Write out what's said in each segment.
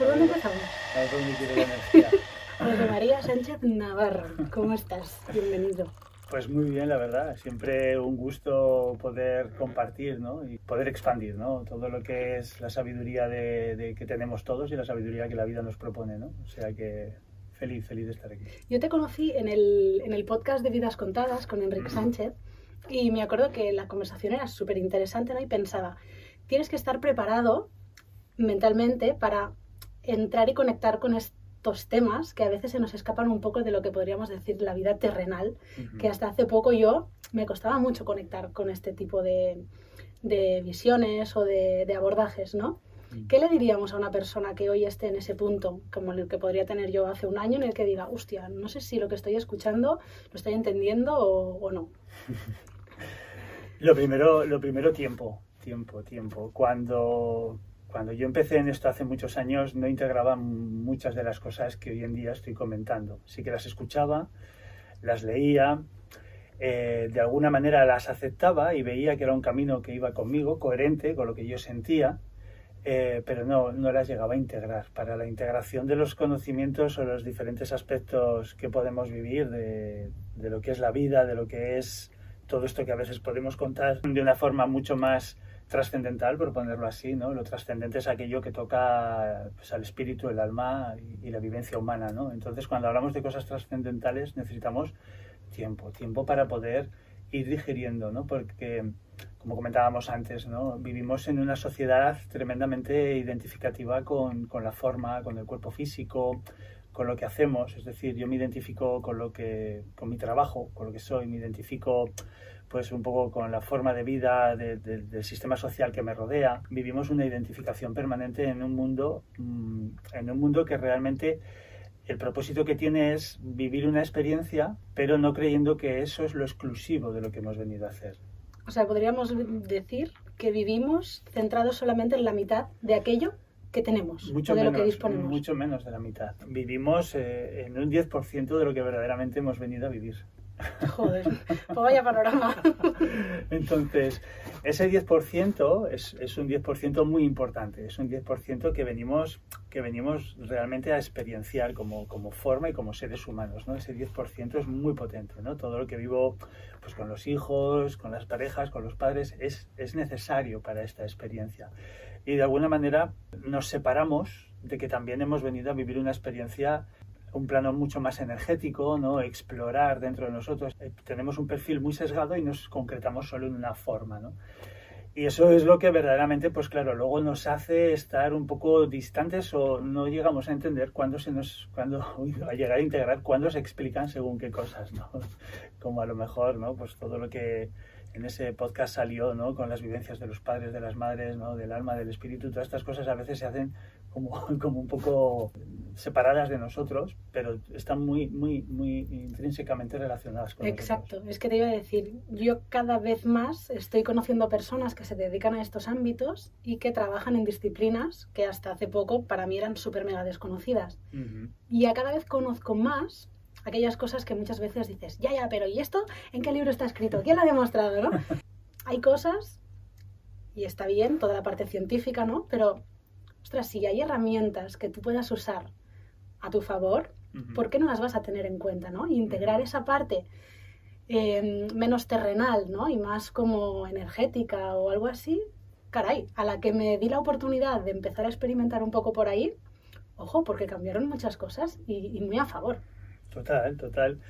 ¿Por dónde empezamos? A dónde quiere la energía. José María Sánchez Navarro, ¿cómo estás? Bienvenido. Pues muy bien, la verdad. Siempre un gusto poder compartir ¿no? y poder expandir ¿no? todo lo que es la sabiduría de, de que tenemos todos y la sabiduría que la vida nos propone. ¿no? O sea que feliz, feliz de estar aquí. Yo te conocí en el, en el podcast de Vidas Contadas con Enrique Sánchez y me acuerdo que la conversación era súper interesante ¿no? y pensaba, tienes que estar preparado mentalmente para entrar y conectar con estos temas que a veces se nos escapan un poco de lo que podríamos decir la vida terrenal, que hasta hace poco yo me costaba mucho conectar con este tipo de, de visiones o de, de abordajes, ¿no? ¿Qué le diríamos a una persona que hoy esté en ese punto, como el que podría tener yo hace un año, en el que diga, hostia, no sé si lo que estoy escuchando lo estoy entendiendo o, o no? Lo primero, lo primero tiempo, tiempo, tiempo. Cuando, cuando yo empecé en esto hace muchos años no integraba muchas de las cosas que hoy en día estoy comentando. Sí que las escuchaba, las leía, eh, de alguna manera las aceptaba y veía que era un camino que iba conmigo, coherente con lo que yo sentía, eh, pero no, no las llegaba a integrar. Para la integración de los conocimientos o los diferentes aspectos que podemos vivir de, de lo que es la vida, de lo que es todo esto que a veces podemos contar de una forma mucho más trascendental, por ponerlo así, ¿no? Lo trascendente es aquello que toca pues, al espíritu, el alma y, y, la vivencia humana, ¿no? Entonces, cuando hablamos de cosas trascendentales, necesitamos tiempo, tiempo para poder ir digiriendo, ¿no? Porque, como comentábamos antes, ¿no? Vivimos en una sociedad tremendamente identificativa con, la forma, con el cuerpo físico, con lo que hacemos, es decir, yo me identifico con lo que, con mi trabajo, con lo que soy, me identifico pues un poco con la forma de vida de, de, del sistema social que me rodea. Vivimos una identificación permanente en un mundo, mmm, en un mundo que realmente el propósito que tiene es vivir una experiencia, pero no creyendo que eso es lo exclusivo de lo que hemos venido a hacer. O sea, podríamos decir que vivimos centrados solamente en la mitad de aquello que tenemos mucho o de menos, lo que disponemos. Mucho menos de la mitad. Vivimos eh, en un 10% de lo que verdaderamente hemos venido a vivir. Joder, pues vaya panorama. Entonces, ese 10% es, es, un 10% muy importante, es un 10% que venimos, que venimos realmente a experienciar como, como forma y como seres humanos. ¿no? Ese 10% es muy potente. ¿no? Todo lo que vivo pues, con los hijos, con las parejas, con los padres, es, es necesario para esta experiencia. Y de alguna manera nos separamos de que también hemos venido a vivir una experiencia un plano mucho más energético, ¿no? explorar dentro de nosotros. Eh, tenemos un perfil muy sesgado y nos concretamos solo en una forma. ¿no? Y eso es lo que verdaderamente, pues claro, luego nos hace estar un poco distantes o no llegamos a entender cuándo se nos, cuándo, a llegar a integrar, cuándo se explican según qué cosas, ¿no? Como a lo mejor, ¿no? Pues todo lo que en ese podcast salió, ¿no? Con las vivencias de los padres, de las madres, ¿no? Del alma, del espíritu, todas estas cosas a veces se hacen como, como un poco separadas de nosotros, pero están muy, muy, muy intrínsecamente relacionadas con Exacto, nosotros. es que te iba a decir, yo cada vez más estoy conociendo personas que se dedican a estos ámbitos y que trabajan en disciplinas que hasta hace poco para mí eran súper mega desconocidas. Uh -huh. Y a cada vez conozco más aquellas cosas que muchas veces dices, ya, ya, pero ¿y esto en qué libro está escrito? ¿Quién lo ha demostrado? ¿no? hay cosas, y está bien, toda la parte científica, ¿no? Pero, ostras, si hay herramientas que tú puedas usar a tu favor, uh -huh. ¿por qué no las vas a tener en cuenta, ¿no? Integrar esa parte eh, menos terrenal, ¿no? Y más como energética o algo así, caray, a la que me di la oportunidad de empezar a experimentar un poco por ahí, ojo, porque cambiaron muchas cosas y, y muy a favor. Total, total.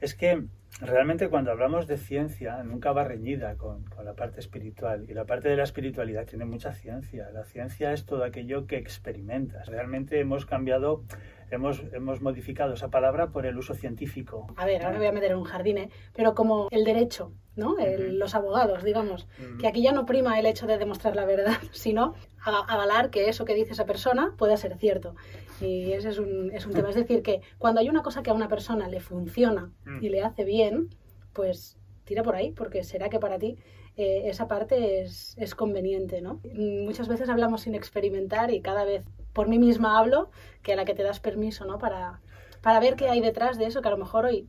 Es que realmente cuando hablamos de ciencia nunca va reñida con, con, la parte espiritual y la parte de la espiritualidad tiene mucha ciencia. La ciencia es todo aquello que experimentas. Realmente hemos cambiado, hemos, hemos modificado esa palabra por el uso científico. A ver, ahora me voy a meter en un jardín, ¿eh? pero como el derecho, ¿no? El, uh -huh. Los abogados, digamos, uh -huh. que aquí ya no prima el hecho de demostrar la verdad, sino avalar que eso que dice esa persona pueda ser cierto. Y ese es un, es un tema. Es decir, que cuando hay una cosa que a una persona le funciona y le hace bien, pues tira por ahí, porque será que para ti eh, esa parte es, es, conveniente, ¿no? Muchas veces hablamos sin experimentar y cada vez por mí misma hablo que a la que te das permiso, ¿no? Para, para ver qué hay detrás de eso, que a lo mejor hoy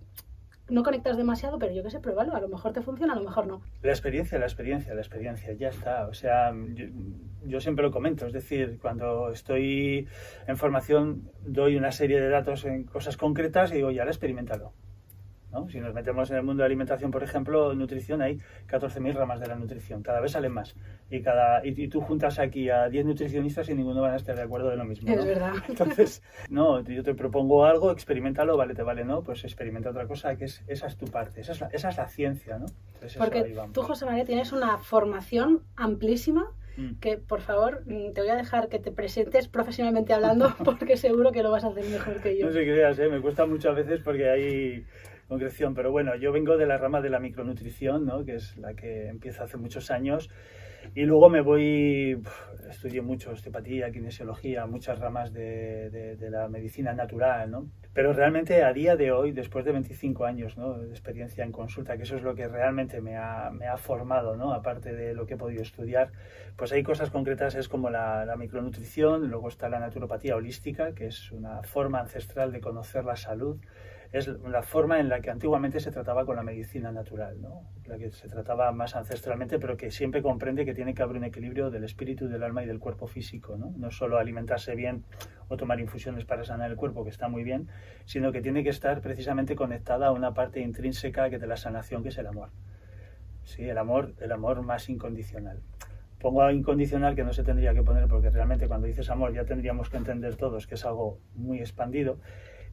no conectas demasiado, pero yo qué sé, pruébalo, a lo mejor te funciona, a lo mejor no. La experiencia, la experiencia, la experiencia, ya está. O sea, yo, siempre lo comento, es decir, cuando estoy en formación doy una serie de datos en cosas concretas y digo, ya, experimentalo. Si nos metemos en el mundo de alimentación, por ejemplo, nutrición, hay 14.000 ramas de la nutrición, cada vez salen más. Y, cada, y, tú juntas aquí a 10 nutricionistas y ninguno va a estar de acuerdo de lo mismo. Es verdad. Entonces, no, yo te propongo algo, experimentalo, vale, te vale, ¿no? Pues experimenta otra cosa, que es, esa es tu parte, esa es la, esa es la ciencia, ¿no? Porque tú, José María, tienes una formación amplísima mm. que por favor mm, te voy a dejar que te presentes profesionalmente hablando porque seguro que lo vas a hacer mejor que yo. No sé qué creas, ¿eh? me cuesta muchas veces porque hay concreción. Pero bueno, yo vengo de la rama de la micronutrición, ¿no? que es la que empieza hace muchos años. Y luego me voy, estudié mucho osteopatía, kinesiología, muchas ramas de, la medicina natural, ¿no? Pero realmente a día de hoy, después de 25 años de experiencia en consulta, que eso es lo que realmente me ha, me ha, formado, ¿no? aparte de lo que he podido estudiar, pues hay cosas concretas, es como la, la micronutrición, luego está la naturopatía holística, que es una forma ancestral de conocer la salud, es la forma en la que antiguamente se trataba con la medicina natural, ¿no? la que se trataba más ancestralmente, pero que siempre comprende que tiene que haber un equilibrio del espíritu, del alma y del cuerpo físico. No, no solo alimentarse bien o tomar infusiones para sanar el cuerpo, que está muy bien, sino que tiene que estar precisamente conectada a una parte intrínseca que de la sanación, que es el amor. Sí, el amor, el amor más incondicional pongo incondicional que no se tendría que poner porque realmente cuando dices amor ya tendríamos que entender todos que es algo muy expandido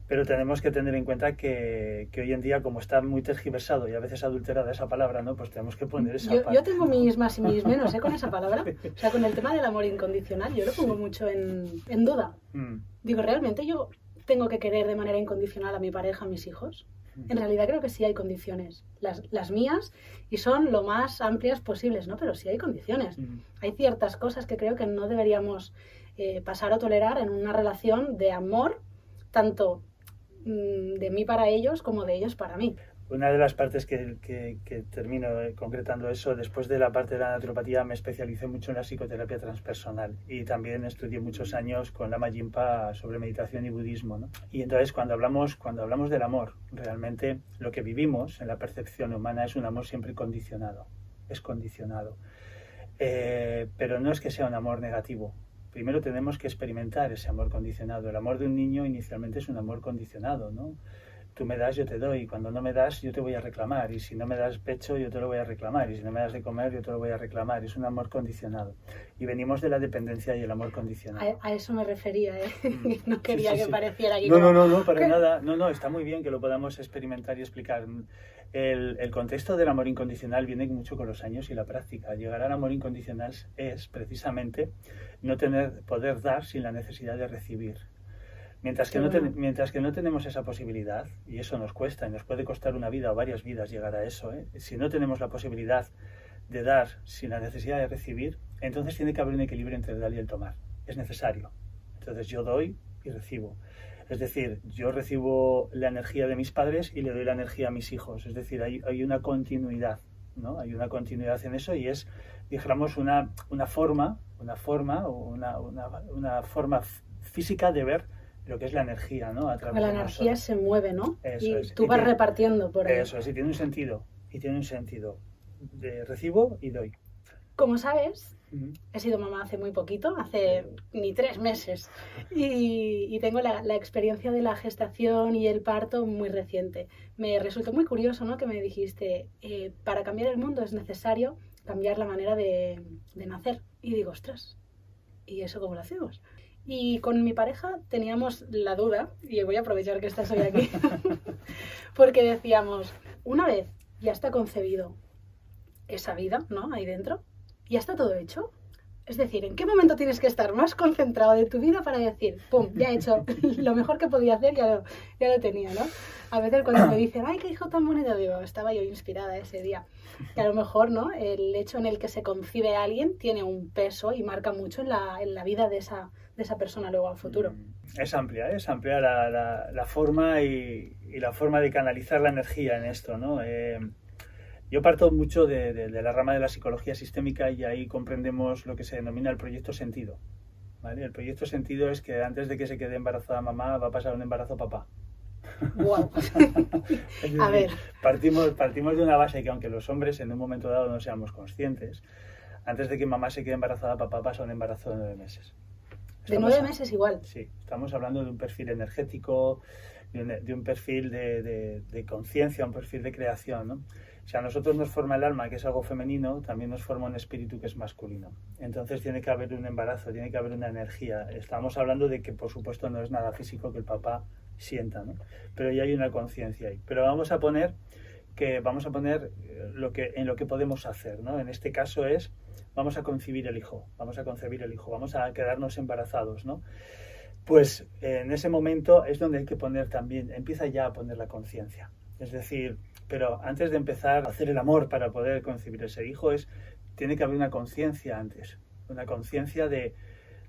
pero tenemos que tener en cuenta que, que, hoy en día, como está muy tergiversado y a veces adulterada esa palabra, ¿no? Pues tenemos que poner esa yo, yo tengo mis más y mis menos ¿eh? con esa palabra. O sea, con el tema del amor incondicional, yo lo pongo mucho en, en duda. Mm. Digo, ¿realmente yo tengo que querer de manera incondicional a mi pareja, a mis hijos? Mm. En realidad creo que sí hay condiciones, las, las, mías, y son lo más amplias posibles, ¿no? Pero sí hay condiciones. Mm. Hay ciertas cosas que creo que no deberíamos eh, pasar a tolerar en una relación de amor, tanto de mí para ellos como de ellos para mí. Una de las partes que, que, termino concretando eso, después de la parte de la naturopatía me especialicé mucho en la psicoterapia transpersonal y también estudié muchos años con Lama Jinpa sobre meditación y budismo. ¿no? Y entonces cuando hablamos, cuando hablamos del amor, realmente lo que vivimos en la percepción humana es un amor siempre condicionado, es condicionado. Eh, pero no es que sea un amor negativo, primero tenemos que experimentar ese amor condicionado. El amor de un niño inicialmente es un amor condicionado, ¿no? Tú me das, yo te doy, y cuando no me das, yo te voy a reclamar, y si no me das pecho, yo te lo voy a reclamar, y si no me das de comer, yo te lo voy a reclamar. Es un amor condicionado. Y venimos de la dependencia y el amor condicionado. A, eso me refería, ¿eh? Mm. no quería que pareciera No, no, no, no, para nada. No, no, está muy bien que lo podamos experimentar y explicar. El, el, contexto del amor incondicional viene mucho con los años y la práctica. Llegar al amor incondicional es precisamente no tener, poder dar sin la necesidad de recibir. Mientras que, no mientras que no tenemos esa posibilidad, y eso nos cuesta, y nos puede costar una vida o varias vidas llegar a eso, ¿eh? si no tenemos la posibilidad de dar sin la necesidad de recibir, entonces tiene que haber un equilibrio entre el dar y el tomar. Es necesario. Entonces yo doy y recibo. Es decir, yo recibo la energía de mis padres y le doy la energía a mis hijos. Es decir, hay, hay una continuidad, ¿no? Hay una continuidad en eso y es, dijéramos, una, una forma, una forma, una, una, una forma física de ver lo que es la energía, ¿no? A través la energía se mueve, ¿no? y tú vas repartiendo por ahí. Eso, sí, tiene un sentido. Y tiene un sentido. De recibo y doy. Como sabes, he sido mamá hace muy poquito, hace ni tres meses. Y, tengo la, experiencia de la gestación y el parto muy reciente. Me resultó muy curioso, ¿no? Que me dijiste, eh, para cambiar el mundo es necesario cambiar la manera de, de nacer. Y digo, ostras, ¿y eso cómo lo hacemos? Y con mi pareja teníamos la duda, y voy a aprovechar que estás hoy aquí, porque decíamos, una vez ya está concebido esa vida, ¿no? Ahí dentro, ya está todo hecho. Es decir, ¿en qué momento tienes que estar más concentrado de tu vida para decir, pum, ya he hecho lo mejor que podía hacer, ya lo, ya lo tenía, ¿no? A veces cuando me dicen, ay, qué hijo tan bonito, digo, estaba yo inspirada ese día. Que a lo mejor, ¿no? El hecho en el que se concibe a alguien tiene un peso y marca mucho en la, en la vida de esa, de esa persona luego al futuro. Mm, es amplia, ¿eh? es amplia la, la, forma y, y, la forma de canalizar la energía en esto, ¿no? Eh, yo parto mucho de, de, la rama de la psicología sistémica y ahí comprendemos lo que se denomina el proyecto sentido. ¿vale? El proyecto sentido es que antes de que se quede embarazada mamá va a pasar un embarazo papá. Wow. a ver. Partimos, partimos de una base que aunque los hombres en un momento dado no seamos conscientes, antes de que mamá se quede embarazada, papá pasa un embarazo de nueve meses. de nueve meses igual. Sí, estamos hablando de un perfil energético, de un, perfil de, de, conciencia, un perfil de creación. ¿no? Si a nosotros nos forma el alma, que es algo femenino, también nos forma un espíritu que es masculino. Entonces tiene que haber un embarazo, tiene que haber una energía. Estamos hablando de que, por supuesto, no es nada físico que el papá sienta, ¿no? Pero ya hay una conciencia ahí. Pero vamos a poner que vamos a poner eh, lo que, en lo que podemos hacer, ¿no? En este caso es, vamos a concebir el hijo, vamos a concebir el hijo, vamos a quedarnos embarazados, ¿no? Pues en ese momento es donde hay que poner también, empieza ya a poner la conciencia. Es decir, pero antes de empezar a hacer el amor para poder concebir ese hijo, es, tiene que haber una conciencia antes, una conciencia de,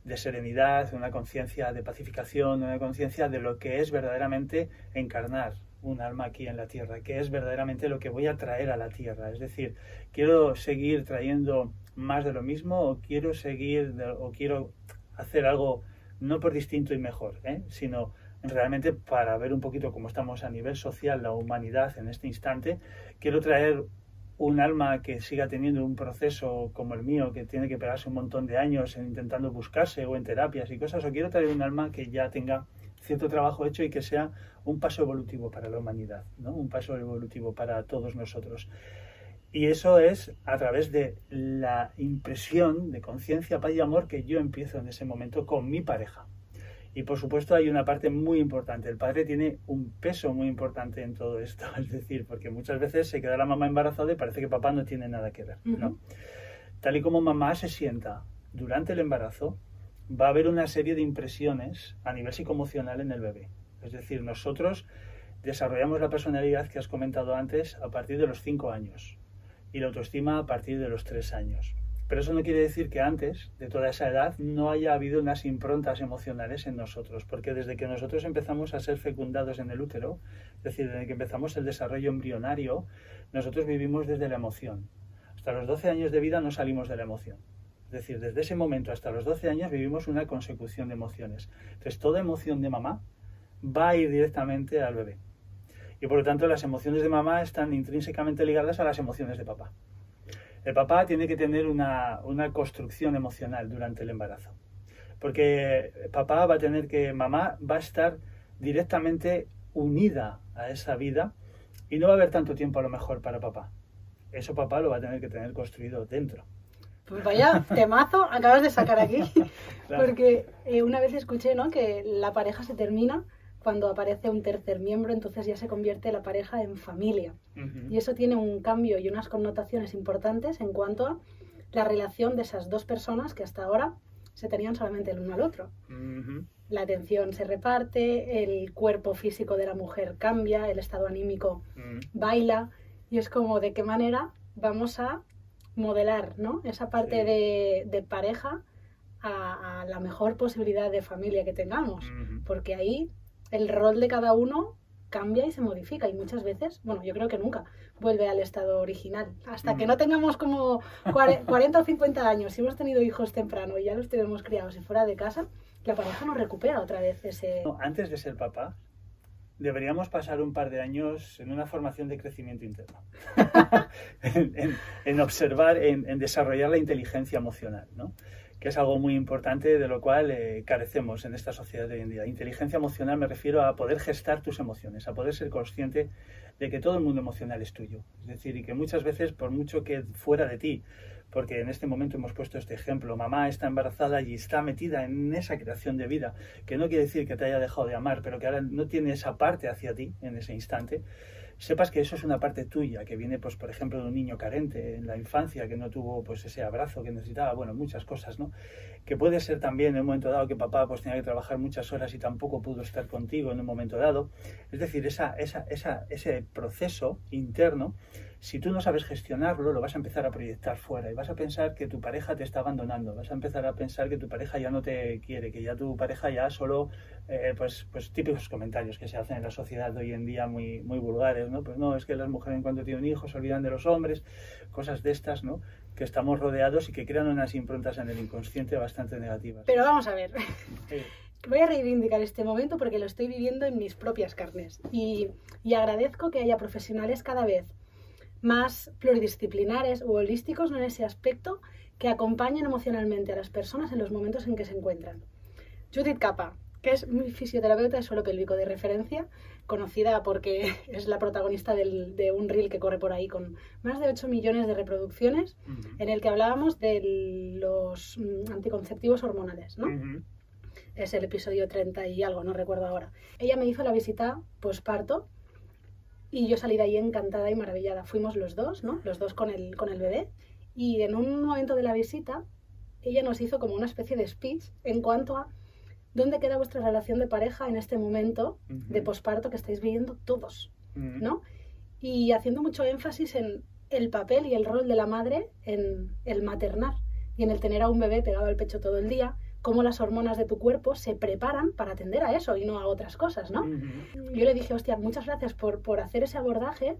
de serenidad, una conciencia de pacificación, una conciencia de lo que es verdaderamente encarnar un alma aquí en la tierra, que es verdaderamente lo que voy a traer a la tierra. Es decir, quiero seguir trayendo más de lo mismo o quiero seguir o quiero hacer algo no por distinto y mejor, ¿eh? sino realmente para ver un poquito cómo estamos a nivel social, la humanidad en este instante, quiero traer un alma que siga teniendo un proceso como el mío, que tiene que pegarse un montón de años en intentando buscarse o en terapias y cosas, o quiero traer un alma que ya tenga cierto trabajo hecho y que sea un paso evolutivo para la humanidad, un paso evolutivo para todos nosotros. Y eso es a través de la impresión de conciencia, paz y amor que yo empiezo en ese momento con mi pareja. Y por supuesto hay una parte muy importante. El padre tiene un peso muy importante en todo esto. Es decir, porque muchas veces se queda la mamá embarazada y parece que papá no tiene nada que ver. ¿no? Tal y como mamá se sienta durante el embarazo, va a haber una serie de impresiones a nivel psicoemocional en el bebé. Es decir, nosotros desarrollamos la personalidad que has comentado antes a partir de los 5 años y la autoestima a partir de los 3 años. Pero eso no quiere decir que antes de toda esa edad no haya habido unas improntas emocionales en nosotros, porque desde que nosotros empezamos a ser fecundados en el útero, es decir, desde que empezamos el desarrollo embrionario, nosotros vivimos desde la emoción. Hasta los 12 años de vida no salimos de la emoción. Es decir, desde ese momento hasta los 12 años vivimos una consecución de emociones. Entonces, toda emoción de mamá va a ir directamente al bebé. Y por lo tanto, las emociones de mamá están intrínsecamente ligadas a las emociones de papá. El papá tiene que tener una, construcción emocional durante el embarazo. Porque papá va a tener que, mamá va a estar directamente unida a esa vida y no va a haber tanto tiempo a lo mejor para papá. Eso papá lo va a tener que tener construido dentro. Pues vaya temazo acabas de sacar aquí. Porque eh, una vez escuché ¿no? que la pareja se termina cuando aparece un tercer miembro, entonces ya se convierte la pareja en familia. Y eso tiene un cambio y unas connotaciones importantes en cuanto a la relación de esas dos personas que hasta ahora se tenían solamente el uno al otro. La atención se reparte, el cuerpo físico de la mujer cambia, el estado anímico baila, y es como de qué manera vamos a modelar ¿no? esa parte de, pareja a, la mejor posibilidad de familia que tengamos, porque ahí el rol de cada uno cambia y se modifica y muchas veces, bueno, yo creo que nunca vuelve al estado original. Hasta que mm. no tengamos como 40 o 50 años, y hemos tenido hijos temprano y ya los tenemos criados y fuera de casa, la pareja no recupera otra vez ese... antes de ser papá, deberíamos pasar un par de años en una formación de crecimiento interno, en, observar, en, en desarrollar la inteligencia emocional, ¿no? Que es algo muy importante de lo cual eh, carecemos en esta sociedad de hoy en día. Inteligencia emocional me refiero a poder gestar tus emociones, a poder ser consciente de que todo el mundo emocional es tuyo. Es decir, y que muchas veces, por mucho que fuera de ti, porque en este momento hemos puesto este ejemplo, mamá está embarazada y está metida en esa creación de vida, que no quiere decir que te haya dejado de amar, pero que ahora no tiene esa parte hacia ti en ese instante, sepas que eso es una parte tuya, que viene, pues, por ejemplo, de un niño carente en la infancia, que no tuvo pues ese abrazo que necesitaba, bueno, muchas cosas, ¿no? Que puede ser también en un momento dado que papá pues tenía que trabajar muchas horas y tampoco pudo estar contigo en un momento dado. Es decir, esa, esa, esa, ese proceso interno si tú no sabes gestionarlo, lo vas a empezar a proyectar fuera y vas a pensar que tu pareja te está abandonando, vas a empezar a pensar que tu pareja ya no te quiere, que ya tu pareja ya solo, eh, pues, pues típicos comentarios que se hacen en la sociedad de hoy en día muy, muy vulgares, ¿no? Pues no, es que las mujeres en cuanto tienen hijos se olvidan de los hombres, cosas de estas, ¿no? Que estamos rodeados y que crean unas improntas en el inconsciente bastante negativas. Pero vamos a ver. voy a reivindicar este momento porque lo estoy viviendo en mis propias carnes. Y, y agradezco que haya profesionales cada vez más pluridisciplinares o holísticos en ese aspecto que acompañen emocionalmente a las personas en los momentos en que se encuentran. Judith Capa, que es mi fisioterapeuta de suelo pélvico de referencia, conocida porque es la protagonista de un reel que corre por ahí con más de 8 millones de reproducciones, en el que hablábamos de los mm, anticonceptivos hormonales, ¿no? Es el episodio 30 y algo, no recuerdo ahora. Ella me hizo la visita posparto y yo salí de ahí encantada y maravillada. Fuimos los dos, ¿no? Los dos con el, con el bebé. Y en un momento de la visita, ella nos hizo como una especie de speech en cuanto a dónde queda vuestra relación de pareja en este momento de posparto que estáis viviendo todos, ¿no? Y haciendo mucho énfasis en el papel y el rol de la madre en el maternar y en el tener a un bebé pegado al pecho todo el día, cómo las hormonas de tu cuerpo se preparan para atender a eso y no a otras cosas, ¿no? Yo le dije, hostia, muchas gracias por, por hacer ese abordaje,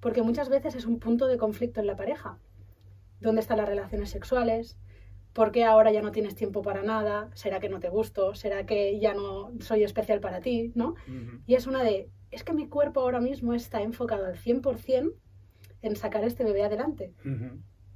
porque muchas veces es un punto de conflicto en la pareja. ¿Dónde están las relaciones sexuales? ¿Por qué ahora ya no tienes tiempo para nada? ¿Será que no te gusto? ¿Será que ya no soy especial para ti? ¿no? Y es una de, es que mi cuerpo ahora mismo está enfocado al 100% en sacar este bebé adelante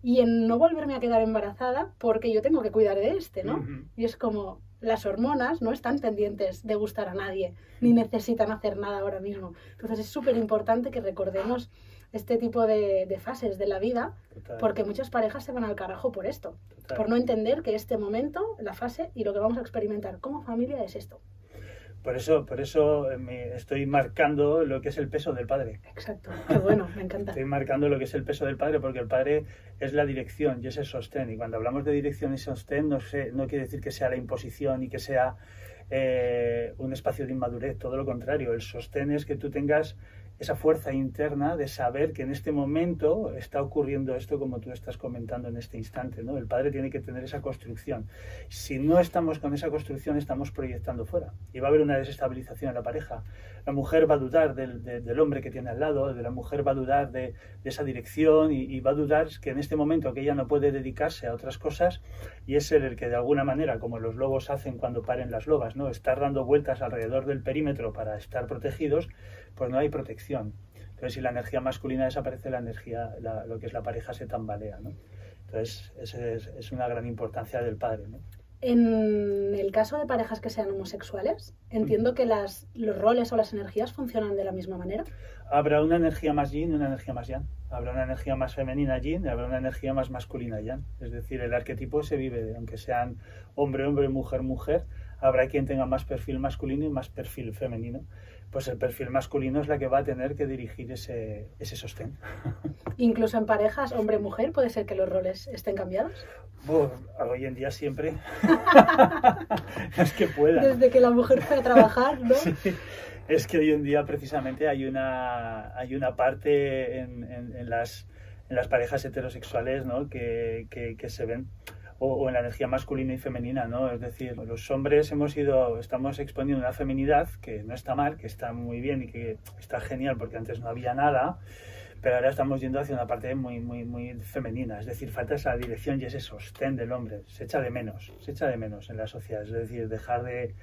y en no volverme a quedar embarazada porque yo tengo que cuidar de este, ¿no? Y es como las hormonas no están pendientes de gustar a nadie, ni necesitan hacer nada ahora mismo. Entonces es súper importante que recordemos este tipo de, fases de la vida, porque muchas parejas se van al carajo por esto, por no entender que este momento, la fase y lo que vamos a experimentar como familia es esto. Por eso, por eso eh, me estoy marcando lo que es el peso del padre. Exacto, qué bueno, me encanta. Estoy marcando lo que es el peso del padre porque el padre es la dirección y es el sostén. Y cuando hablamos de dirección y sostén, no, sé, no quiere decir que sea la imposición y que sea eh, un espacio de inmadurez, todo lo contrario. El sostén es que tú tengas esa fuerza interna de saber que en este momento está ocurriendo esto como tú estás comentando en este instante. ¿no? El padre tiene que tener esa construcción. Si no estamos con esa construcción, estamos proyectando fuera. Y va a haber una desestabilización en la pareja. La mujer va a dudar del, del hombre que tiene al lado, de la mujer va a dudar de, esa dirección y, y, va a dudar que en este momento que ella no puede dedicarse a otras cosas y es el que de alguna manera, como los lobos hacen cuando paren las lobas, ¿no? estar dando vueltas alrededor del perímetro para estar protegidos, pues no hay protección. Entonces, si la energía masculina desaparece, la energía, lo que es la pareja se tambalea, ¿no? Entonces, esa es, es, una gran importancia del padre, ¿no? En el caso de parejas que sean homosexuales, entiendo que las, los roles o las energías funcionan de la misma manera. Habrá una energía más yin y una energía más yang. Habrá una energía más femenina yin y habrá una energía más masculina yang. Es decir, el arquetipo se vive, aunque sean hombre, hombre, mujer, mujer, habrá quien tenga más perfil masculino y más perfil femenino pues el perfil masculino es la que va a tener que dirigir ese, ese sostén. Incluso en parejas hombre-mujer puede ser que los roles estén cambiados. hoy en día siempre. es que pueda. Desde que la mujer fue a trabajar, ¿no? Sí. Es que hoy en día precisamente hay una, hay una parte en, en, en las, en las parejas heterosexuales ¿no? que, que, que se ven o, en la energía masculina y femenina, ¿no? Es decir, los hombres hemos ido, estamos exponiendo una feminidad que no está mal, que está muy bien y que está genial porque antes no había nada, pero ahora estamos yendo hacia una parte muy, muy, muy femenina, es decir, falta esa dirección y ese sostén del hombre, se echa de menos, se echa de menos en la sociedad, es decir, dejar de,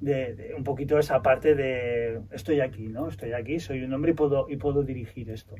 de, de, un poquito esa parte de estoy aquí, ¿no? Estoy aquí, soy un hombre y puedo, y puedo dirigir esto.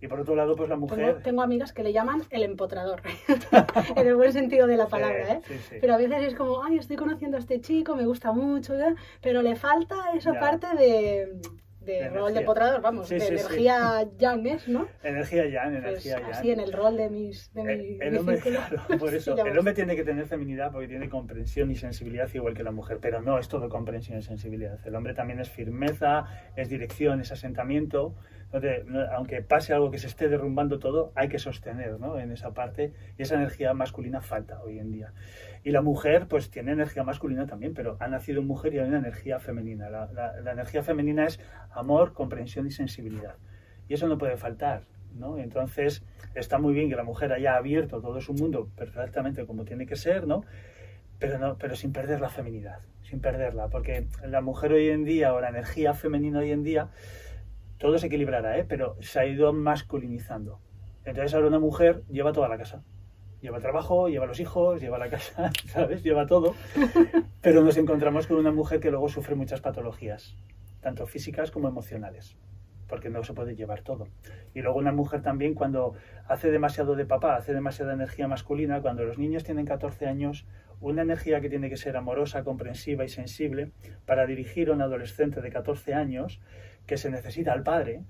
Y por otro lado, pues la mujer... Tengo, tengo amigas que le llaman el empotrador, en el buen sentido de la palabra, ¿eh? Sí, sí. Pero a veces es como, ay, estoy conociendo a este chico, me gusta mucho, ¿eh? pero le falta esa ya. parte de, de, de rol de empotrador, vamos, sí, de energía yang, ¿es, no? Energía yang, pues energía pues, yang. Así, en el rol de mis... De el, mi, el mi hombre, claro, por eso, el hombre tiene que tener feminidad porque tiene comprensión y sensibilidad igual que la mujer, pero no es todo comprensión y sensibilidad. El hombre también es firmeza, es dirección, es asentamiento, aunque pase algo que se esté derrumbando todo, hay que sostener ¿no? en esa parte y esa energía masculina falta hoy en día. Y la mujer pues tiene energía masculina también, pero ha nacido mujer y hay una energía femenina. La, la, la energía femenina es amor, comprensión y sensibilidad. Y eso no puede faltar. ¿no? Entonces está muy bien que la mujer haya abierto todo su mundo perfectamente como tiene que ser, ¿no? Pero, no, pero sin perder la feminidad, sin perderla, porque la mujer hoy en día o la energía femenina hoy en día todo se equilibrará, ¿eh? pero se ha ido masculinizando. Entonces ahora una mujer lleva toda la casa. Lleva el trabajo, lleva los hijos, lleva la casa, ¿sabes? Lleva todo. Pero nos encontramos con una mujer que luego sufre muchas patologías, tanto físicas como emocionales porque no se puede llevar todo. Y luego una mujer también cuando hace demasiado de papá, hace demasiada energía masculina, cuando los niños tienen 14 años, una energía que tiene que ser amorosa, comprensiva y sensible para dirigir a un adolescente de 14 años que se necesita al padre,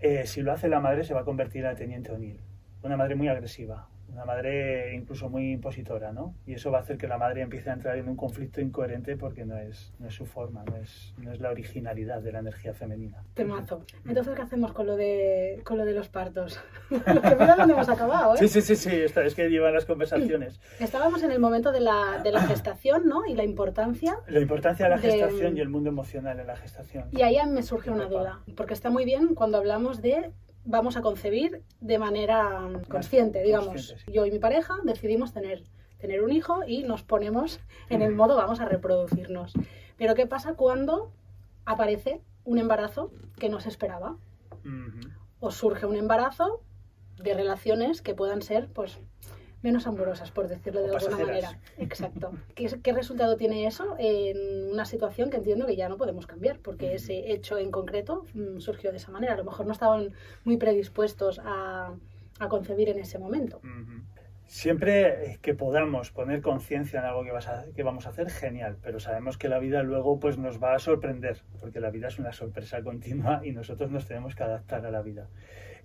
eh, si lo hace la madre se va a convertir en Teniente O'Neill. Una madre muy agresiva, una madre incluso muy impositora, ¿no? Y eso va a hacer que la madre empiece a entrar en un conflicto incoherente porque no es, no es su forma, no es, no es la originalidad de la energía femenina. Temazo. Entonces, ¿qué hacemos con lo de, con lo de los partos? mira dónde hemos acabado, ¿eh? Sí, sí, sí, sí, es que llevan las conversaciones. Estábamos en el momento de la, de la gestación, ¿no? Y la importancia... La importancia de la gestación y el mundo emocional en la gestación. Y ahí me surge una duda, porque está muy bien cuando hablamos de vamos a concebir de manera consciente, digamos. Yo y mi pareja decidimos tener, tener un hijo y nos ponemos en el modo vamos a reproducirnos. Pero ¿qué pasa cuando aparece un embarazo que no se esperaba? O surge un embarazo de relaciones que puedan ser, pues, menos amorosas, por decirlo de alguna manera. Exacto. ¿Qué, ¿Qué, resultado tiene eso en una situación que entiendo que ya no podemos cambiar? Porque ese hecho en concreto mm, surgió de esa manera. A lo mejor no estaban muy predispuestos a, a concebir en ese momento. Siempre que podamos poner conciencia en algo que, vas a, que vamos a hacer, genial, pero sabemos que la vida luego pues, nos va a sorprender, porque la vida es una sorpresa continua y nosotros nos tenemos que adaptar a la vida.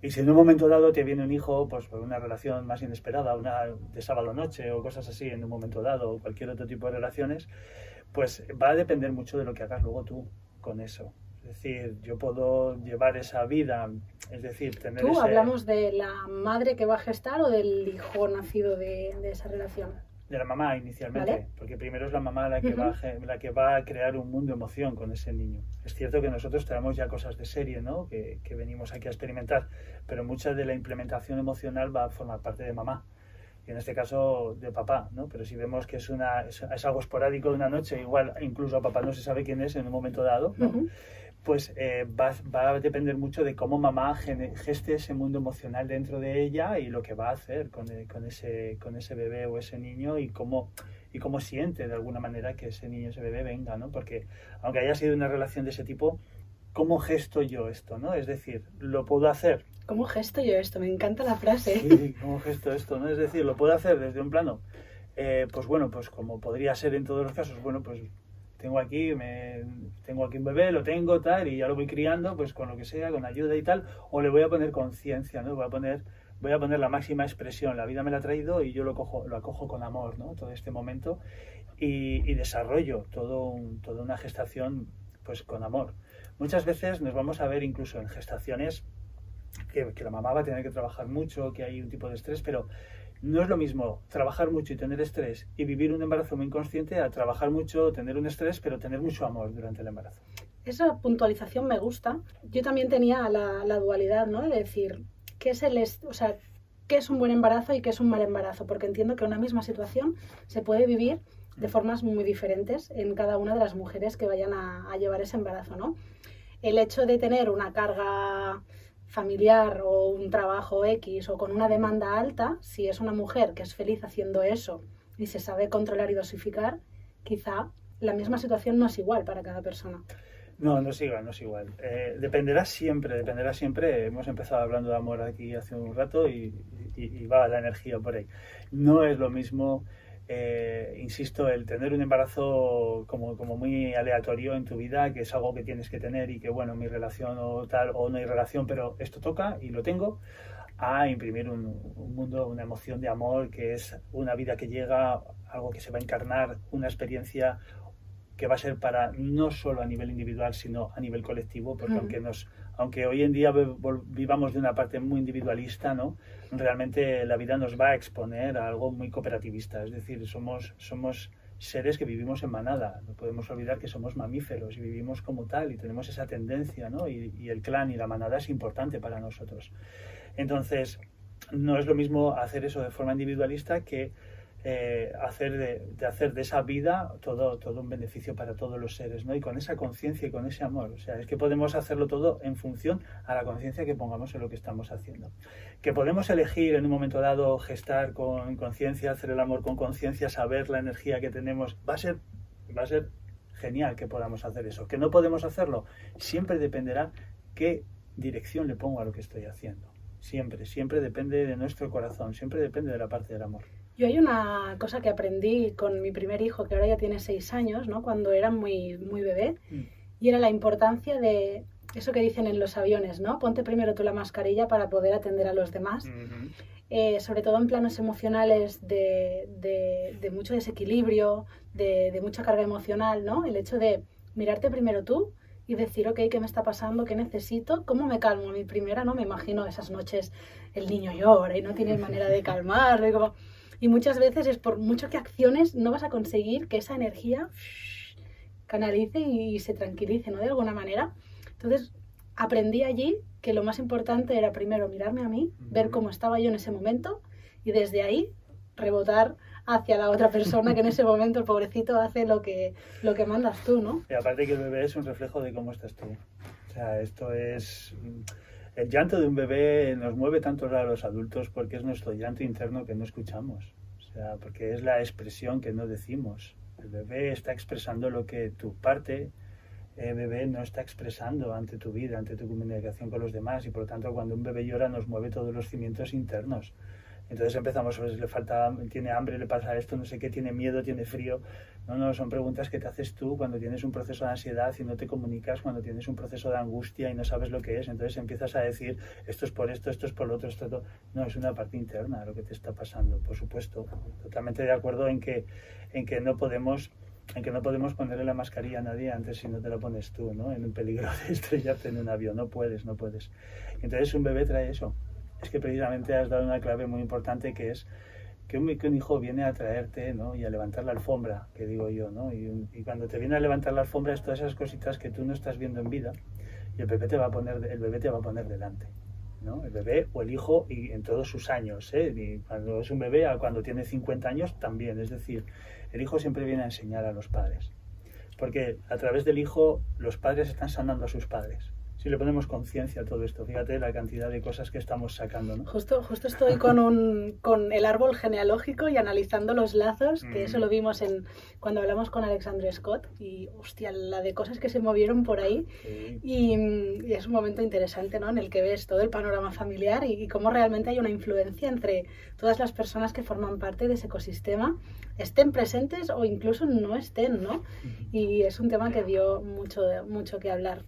Y si en un momento dado te viene un hijo, pues por una relación más inesperada, una de sábado noche o cosas así en un momento dado, o cualquier otro tipo de relaciones, pues va a depender mucho de lo que hagas luego tú con eso. Es decir, yo puedo llevar esa vida, es decir, tener ¿Tú hablamos de la madre que va a gestar o del hijo nacido de, de esa relación? De la mamá inicialmente, porque primero es la mamá la que, va, la que va a crear un mundo de emoción con ese niño. Es cierto que nosotros tenemos ya cosas de serie, ¿no? Que, que, venimos aquí a experimentar, pero mucha de la implementación emocional va a formar parte de mamá, y en este caso de papá, ¿no? Pero si vemos que es, una, es, algo esporádico de una noche, igual incluso a papá no se sabe quién es en un momento dado, ¿no? Pues eh, va, va, a depender mucho de cómo mamá geste ese mundo emocional dentro de ella y lo que va a hacer con, eh, con, ese, con ese bebé o ese niño y cómo, y cómo siente de alguna manera que ese niño, ese bebé venga, ¿no? Porque aunque haya sido una relación de ese tipo, ¿cómo gesto yo esto, no? Es decir, ¿lo puedo hacer? ¿Cómo gesto yo esto? Me encanta la frase. Sí, ¿cómo gesto esto, no? Es decir, ¿lo puedo hacer desde un plano? Eh, pues bueno, pues como podría ser en todos los casos, bueno, pues tengo aquí, me, tengo aquí un bebé, lo tengo, tal, y ya lo voy criando, pues con lo que sea, con ayuda y tal, o le voy a poner conciencia, ¿no? Voy a poner, voy a poner la máxima expresión, la vida me la ha traído y yo lo, cojo, lo acojo con amor, ¿no? Todo este momento y, desarrollo todo toda una gestación, pues con amor. Muchas veces nos vamos a ver incluso en gestaciones que, que la mamá va a tener que trabajar mucho, que hay un tipo de estrés, pero no es lo mismo trabajar mucho y tener estrés y vivir un embarazo muy inconsciente a trabajar mucho, tener un estrés, pero tener mucho amor durante el embarazo. Esa puntualización me gusta. Yo también tenía la, dualidad, ¿no? De decir, ¿qué es, el o sea, ¿qué es un buen embarazo y qué es un mal embarazo? Porque entiendo que una misma situación se puede vivir de formas muy diferentes en cada una de las mujeres que vayan a, a llevar ese embarazo, ¿no? El hecho de tener una carga familiar o un trabajo X o con una demanda alta, si es una mujer que es feliz haciendo eso y se sabe controlar y dosificar, quizá la misma situación no es igual para cada persona. No, no es igual, no es igual. Eh, dependerá siempre, dependerá siempre. Hemos empezado hablando de amor aquí hace un rato y, y va la energía por ahí. No es lo mismo eh, insisto, el tener un embarazo como, como, muy aleatorio en tu vida, que es algo que tienes que tener y que, bueno, mi relación o tal, o no hay relación, pero esto toca y lo tengo, a imprimir un, un, mundo, una emoción de amor, que es una vida que llega, algo que se va a encarnar, una experiencia que va a ser para no solo a nivel individual, sino a nivel colectivo, porque aunque nos aunque hoy en día vivamos de una parte muy individualista, ¿no? realmente la vida nos va a exponer a algo muy cooperativista. Es decir, somos, somos seres que vivimos en manada. No podemos olvidar que somos mamíferos y vivimos como tal y tenemos esa tendencia, ¿no? Y, y, el clan y la manada es importante para nosotros. Entonces, no es lo mismo hacer eso de forma individualista que eh, hacer de, hacer de esa vida todo, todo un beneficio para todos los seres, ¿no? Y con esa conciencia y con ese amor. O sea, es que podemos hacerlo todo en función a la conciencia que pongamos en lo que estamos haciendo. Que podemos elegir en un momento dado gestar con conciencia, hacer el amor con conciencia, saber la energía que tenemos. Va a ser, va a ser genial que podamos hacer eso. Que no podemos hacerlo, siempre dependerá qué dirección le pongo a lo que estoy haciendo. Siempre, siempre depende de nuestro corazón, siempre depende de la parte del amor. Yo hay una cosa que aprendí con mi primer hijo, que ahora ya tiene seis años, ¿no? cuando era muy, muy bebé, mm. y era la importancia de eso que dicen en los aviones, ¿no? Ponte primero tú la mascarilla para poder atender a los demás. Eh, sobre todo en planos emocionales de, de, mucho desequilibrio, de, de, mucha carga emocional, ¿no? El hecho de mirarte primero tú y decir, ok, ¿qué me está pasando? ¿Qué necesito? ¿Cómo me calmo? Mi primera, ¿no? Me imagino esas noches el niño llora y no tiene manera de calmarlo. como y muchas veces es por mucho que acciones no vas a conseguir que esa energía canalice y se tranquilice, ¿no? De alguna manera. Entonces, aprendí allí que lo más importante era primero mirarme a mí, ver cómo estaba yo en ese momento y desde ahí rebotar hacia la otra persona que en ese momento el pobrecito hace lo que, lo que mandas tú, ¿no? Y aparte que el bebé es un reflejo de cómo estás tú. O sea, esto es el llanto de un bebé nos mueve tanto a los adultos porque es nuestro llanto interno que no escuchamos, o sea, porque es la expresión que no decimos. El bebé está expresando lo que tu parte, el bebé no está expresando ante tu vida, ante tu comunicación con los demás y por lo tanto cuando un bebé llora nos mueve todos los cimientos internos. Entonces empezamos, pues, le falta, tiene hambre, le pasa esto, no sé qué, tiene miedo, tiene frío. No, no, son preguntas que te haces tú cuando tienes un proceso de ansiedad y no te comunicas, cuando tienes un proceso de angustia y no sabes lo que es. Entonces empiezas a decir, esto es por esto, esto es por lo otro, esto, No, es una parte interna lo que te está pasando, por supuesto. Totalmente de acuerdo en que, en que no podemos en que no podemos ponerle la mascarilla a nadie antes si no te la pones tú, ¿no? En un peligro de estrellarte en un avión. No puedes, no puedes. Entonces un bebé trae eso es que precisamente has dado una clave muy importante que es que un, hijo viene a traerte ¿no? y a levantar la alfombra, que digo yo, ¿no? Y, cuando te viene a levantar la alfombra es todas esas cositas que tú no estás viendo en vida y el bebé te va a poner, el bebé te va a poner delante. ¿no? El bebé o el hijo y en todos sus años. ¿eh? Y cuando es un bebé, cuando tiene 50 años también. Es decir, el hijo siempre viene a enseñar a los padres. Porque a través del hijo los padres están sanando a sus padres si le ponemos conciencia a todo esto. Fíjate la cantidad de cosas que estamos sacando. ¿no? Justo, justo estoy con, un, con el árbol genealógico y analizando los lazos, que eso mm. lo vimos en, cuando hablamos con Alexandre Scott, y hostia, la de cosas que se movieron por ahí. Y, es un momento interesante ¿no? en el que ves todo el panorama familiar y, cómo realmente hay una influencia entre todas las personas que forman parte de ese ecosistema, estén presentes o incluso no estén, ¿no? Y es un tema que dio mucho, mucho que hablar.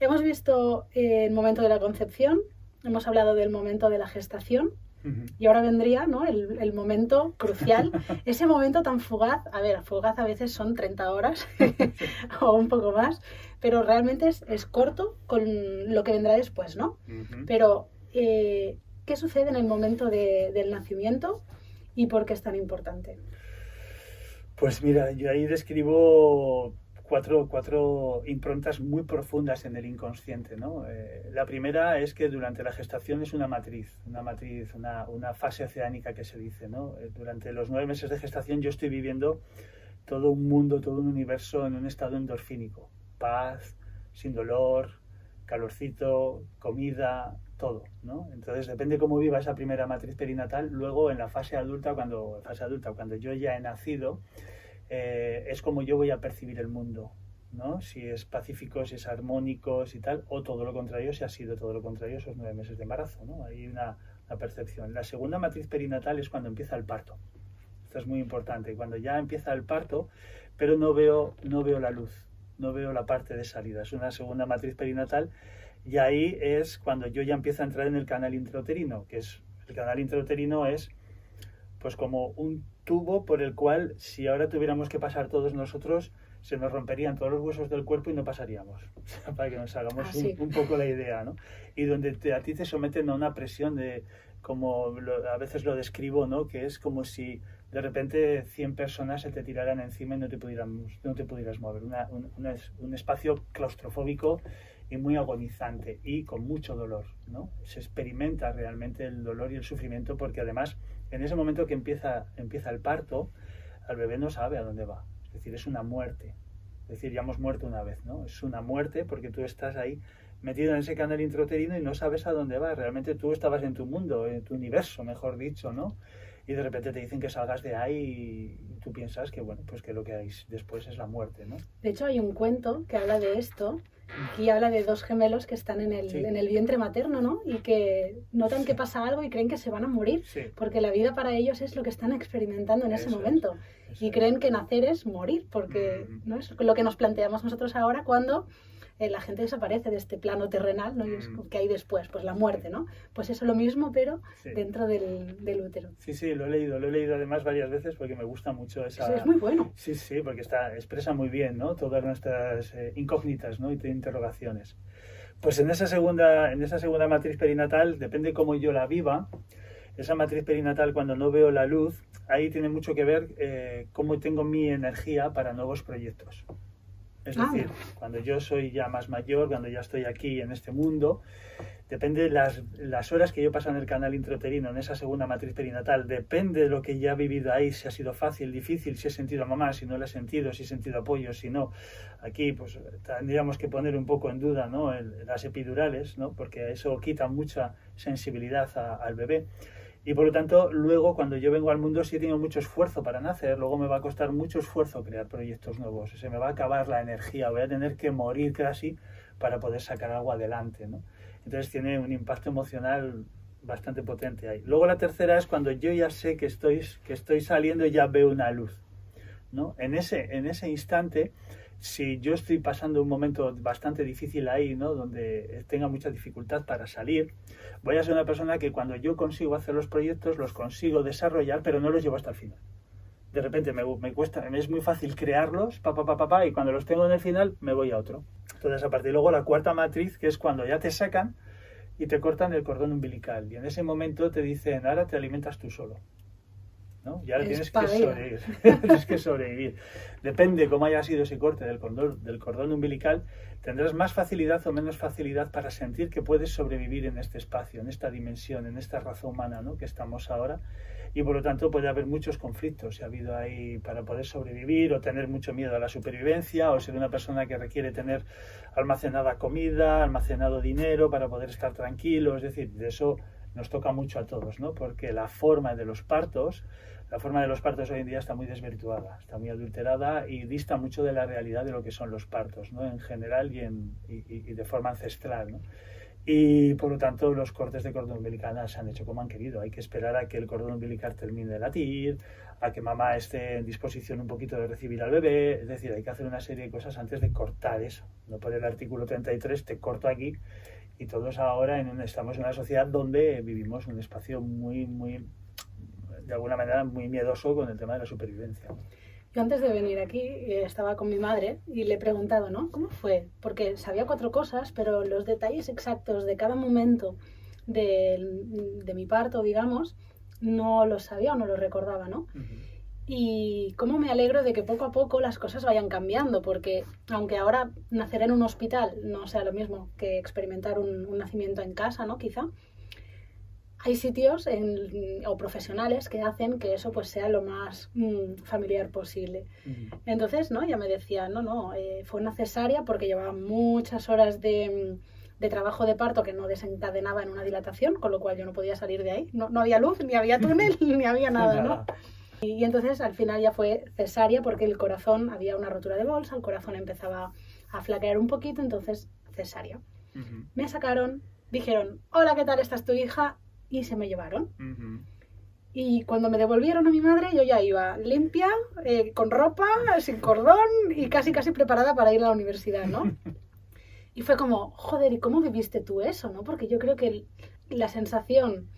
Hemos visto el momento de la concepción, hemos hablado del momento de la gestación y ahora vendría ¿no? el, momento crucial, ese momento tan fugaz, a ver, fugaz a veces son 30 horas o un poco más, pero realmente es, corto con lo que vendrá después, ¿no? Pero, eh, ¿qué sucede en el momento del nacimiento y por qué es tan importante? Pues mira, yo ahí describo cuatro, cuatro improntas muy profundas en el inconsciente. ¿no? Eh, la primera es que durante la gestación es una matriz, una matriz, una, una fase oceánica que se dice. ¿no? Eh, durante los nueve meses de gestación yo estoy viviendo todo un mundo, todo un universo en un estado endorfínico. Paz, sin dolor, calorcito, comida, todo, ¿no? Entonces depende cómo viva esa primera matriz perinatal, luego en la fase adulta, cuando fase adulta, cuando yo ya he nacido, eh, es como yo voy a percibir el mundo, ¿no? Si es pacífico, si es armónico, si tal, o todo lo contrario, si ha sido todo lo contrario esos nueve meses de embarazo, ¿no? Hay una, percepción. La segunda matriz perinatal es cuando empieza el parto. Esto es muy importante. Cuando ya empieza el parto, pero no veo, no veo la luz, no veo la parte de salida. Es una segunda matriz perinatal y ahí es cuando yo ya empiezo a entrar en el canal intrauterino, que es el canal intrauterino es pues como un tubo por el cual si ahora tuviéramos que pasar todos nosotros, se nos romperían todos los huesos del cuerpo y no pasaríamos, para que nos hagamos ah, un, poco la idea, ¿no? Y donde te, a ti te someten a una presión de, como a veces lo describo, ¿no? Que es como si de repente 100 personas se te tiraran encima y no te, pudieran, no te pudieras mover. un, un, espacio claustrofóbico y muy agonizante y con mucho dolor, ¿no? Se experimenta realmente el dolor y el sufrimiento porque además En ese momento que empieza, empieza el parto, el bebé no sabe a dónde va. Es decir, es una muerte. Es decir, ya hemos muerto una vez, ¿no? Es una muerte porque tú estás ahí metido en ese canal intrauterino y no sabes a dónde va. Realmente tú estabas en tu mundo, en tu universo, mejor dicho, ¿no? Y de repente te dicen que salgas de ahí y tú piensas que, bueno, pues que lo que hay después es la muerte, ¿no? De hecho, hay un cuento que habla de esto, y habla de dos gemelos que están en el, en el vientre materno, ¿no? Y que notan que pasa algo y creen que se van a morir, porque la vida para ellos es lo que están experimentando en ese momento. y creen que nacer es morir, porque ¿no? es lo que nos planteamos nosotros ahora cuando eh, la gente desaparece de este plano terrenal, ¿no? Y es, mm. que hay después? Pues la muerte, ¿no? Pues eso lo mismo, pero dentro del, del, útero. Sí, sí, lo he leído, lo he leído además varias veces porque me gusta mucho esa... Sí, es muy bueno. Sí, sí, porque está, expresa muy bien, ¿no? Todas nuestras eh, incógnitas, ¿no? Y interrogaciones. Pues en esa segunda, en esa segunda matriz perinatal, depende cómo yo la viva, esa matriz perinatal cuando no veo la luz, ahí tiene mucho que ver eh, cómo tengo mi energía para nuevos proyectos. Es ah. decir, cuando yo soy ya más mayor, cuando ya estoy aquí en este mundo, depende de las, las, horas que yo paso en el canal intrauterino, en esa segunda matriz perinatal, depende de lo que ya he vivido ahí, si ha sido fácil, difícil, si he sentido a mamá, si no la he sentido, si he sentido apoyo, si no. Aquí pues tendríamos que poner un poco en duda ¿no? las epidurales, ¿no? porque eso quita mucha sensibilidad al bebé. Y por lo tanto, luego cuando yo vengo al mundo sí tengo mucho esfuerzo para nacer, luego me va a costar mucho esfuerzo crear proyectos nuevos, se me va a acabar la energía, voy a tener que morir casi para poder sacar algo adelante. ¿no? Entonces tiene un impacto emocional bastante potente ahí. Luego la tercera es cuando yo ya sé que estoy, que estoy saliendo y ya veo una luz. ¿no? En, ese, en ese instante si yo estoy pasando un momento bastante difícil ahí, ¿no? donde tenga mucha dificultad para salir, voy a ser una persona que cuando yo consigo hacer los proyectos, los consigo desarrollar, pero no los llevo hasta el final. De repente me, me cuesta, es muy fácil crearlos, pa, pa, pa, pa, y cuando los tengo en el final me voy a otro. Entonces, a partir de luego, la cuarta matriz, que es cuando ya te sacan y te cortan el cordón umbilical. Y en ese momento te dicen, ahora te alimentas tú solo. ¿No? Y ahora tienes que sobrevivir. tienes que sobrevivir. Depende cómo haya sido ese corte del cordón, del cordón umbilical, tendrás más facilidad o menos facilidad para sentir que puedes sobrevivir en este espacio, en esta dimensión, en esta raza humana ¿no? que estamos ahora. Y por lo tanto puede haber muchos conflictos. Si ha habido ahí para poder sobrevivir o tener mucho miedo a la supervivencia o ser una persona que requiere tener almacenada comida, almacenado dinero para poder estar tranquilo. Es decir, de eso nos toca mucho a todos, ¿no? Porque la forma de los partos la forma de los partos hoy en día está muy desvirtuada, está muy adulterada y dista mucho de la realidad de lo que son los partos, ¿no? en general y, en, y, de forma ancestral. ¿no? Y por lo tanto los cortes de cordón umbilical se han hecho como han querido. Hay que esperar a que el cordón umbilical termine de latir, a que mamá esté en disposición un poquito de recibir al bebé. Es decir, hay que hacer una serie de cosas antes de cortar eso. No por el artículo 33 te corto aquí y todos ahora en estamos en una sociedad donde vivimos un espacio muy, muy de alguna manera muy miedoso con el tema de la supervivencia. Yo antes de venir aquí eh, estaba con mi madre y le he preguntado, ¿no? ¿Cómo fue? Porque sabía cuatro cosas, pero los detalles exactos de cada momento de, de mi parto, digamos, no los sabía o no los recordaba, ¿no? Y cómo me alegro de que poco a poco las cosas vayan cambiando, porque aunque ahora nacer en un hospital no sea lo mismo que experimentar un, un nacimiento en casa, ¿no? Quizá, hay sitios o profesionales que hacen que eso pues sea lo más mm, familiar posible. Entonces, ¿no? Ya me decía, no, no, eh, fue necesaria porque llevaba muchas horas de, de, trabajo de parto que no desencadenaba en una dilatación, con lo cual yo no podía salir de ahí. No, no había luz, ni había túnel, ni había nada, ¿no? Y, entonces al final ya fue cesárea porque el corazón, había una rotura de bolsa, el corazón empezaba a flaquear un poquito, entonces cesárea. Me sacaron, dijeron, hola, ¿qué tal? ¿Esta es tu hija? Y se me llevaron. Y cuando me devolvieron a mi madre, yo ya iba limpia, eh, con ropa, sin cordón y casi casi preparada para ir a la universidad, ¿no? Y fue como, joder, ¿y cómo viviste tú eso, no? Porque yo creo que la sensación,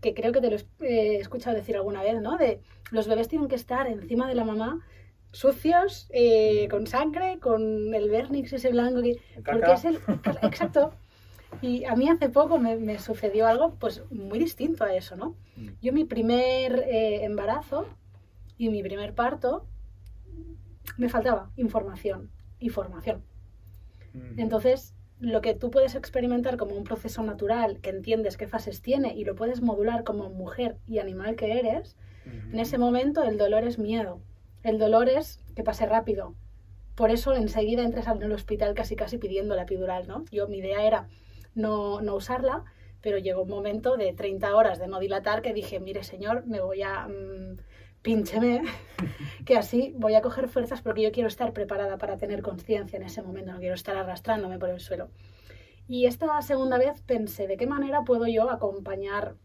que creo que te lo he escuchado decir alguna vez, ¿no? De los bebés tienen que estar encima de la mamá sucios, eh, con sangre, con el vernix ese blanco, que, porque es el... Exacto, y a mí hace poco me, sucedió algo pues muy distinto a eso, ¿no? Mm. Yo mi primer eh, embarazo y mi primer parto me faltaba información y formación. Mm. Entonces lo que tú puedes experimentar como un proceso natural, que entiendes qué fases tiene y lo puedes modular como mujer y animal que eres, en ese momento el dolor es miedo. El dolor es que pase rápido. Por eso enseguida entras al hospital casi casi pidiendo la epidural, ¿no? Yo mi idea era no, no usarla, pero llegó un momento de 30 horas de no dilatar que dije, mire señor, me voy a... Mm, píncheme, que así voy a coger fuerzas porque yo quiero estar preparada para tener conciencia en ese momento, no quiero estar arrastrándome por el suelo. Y esta segunda vez pensé, ¿de qué manera puedo yo acompañar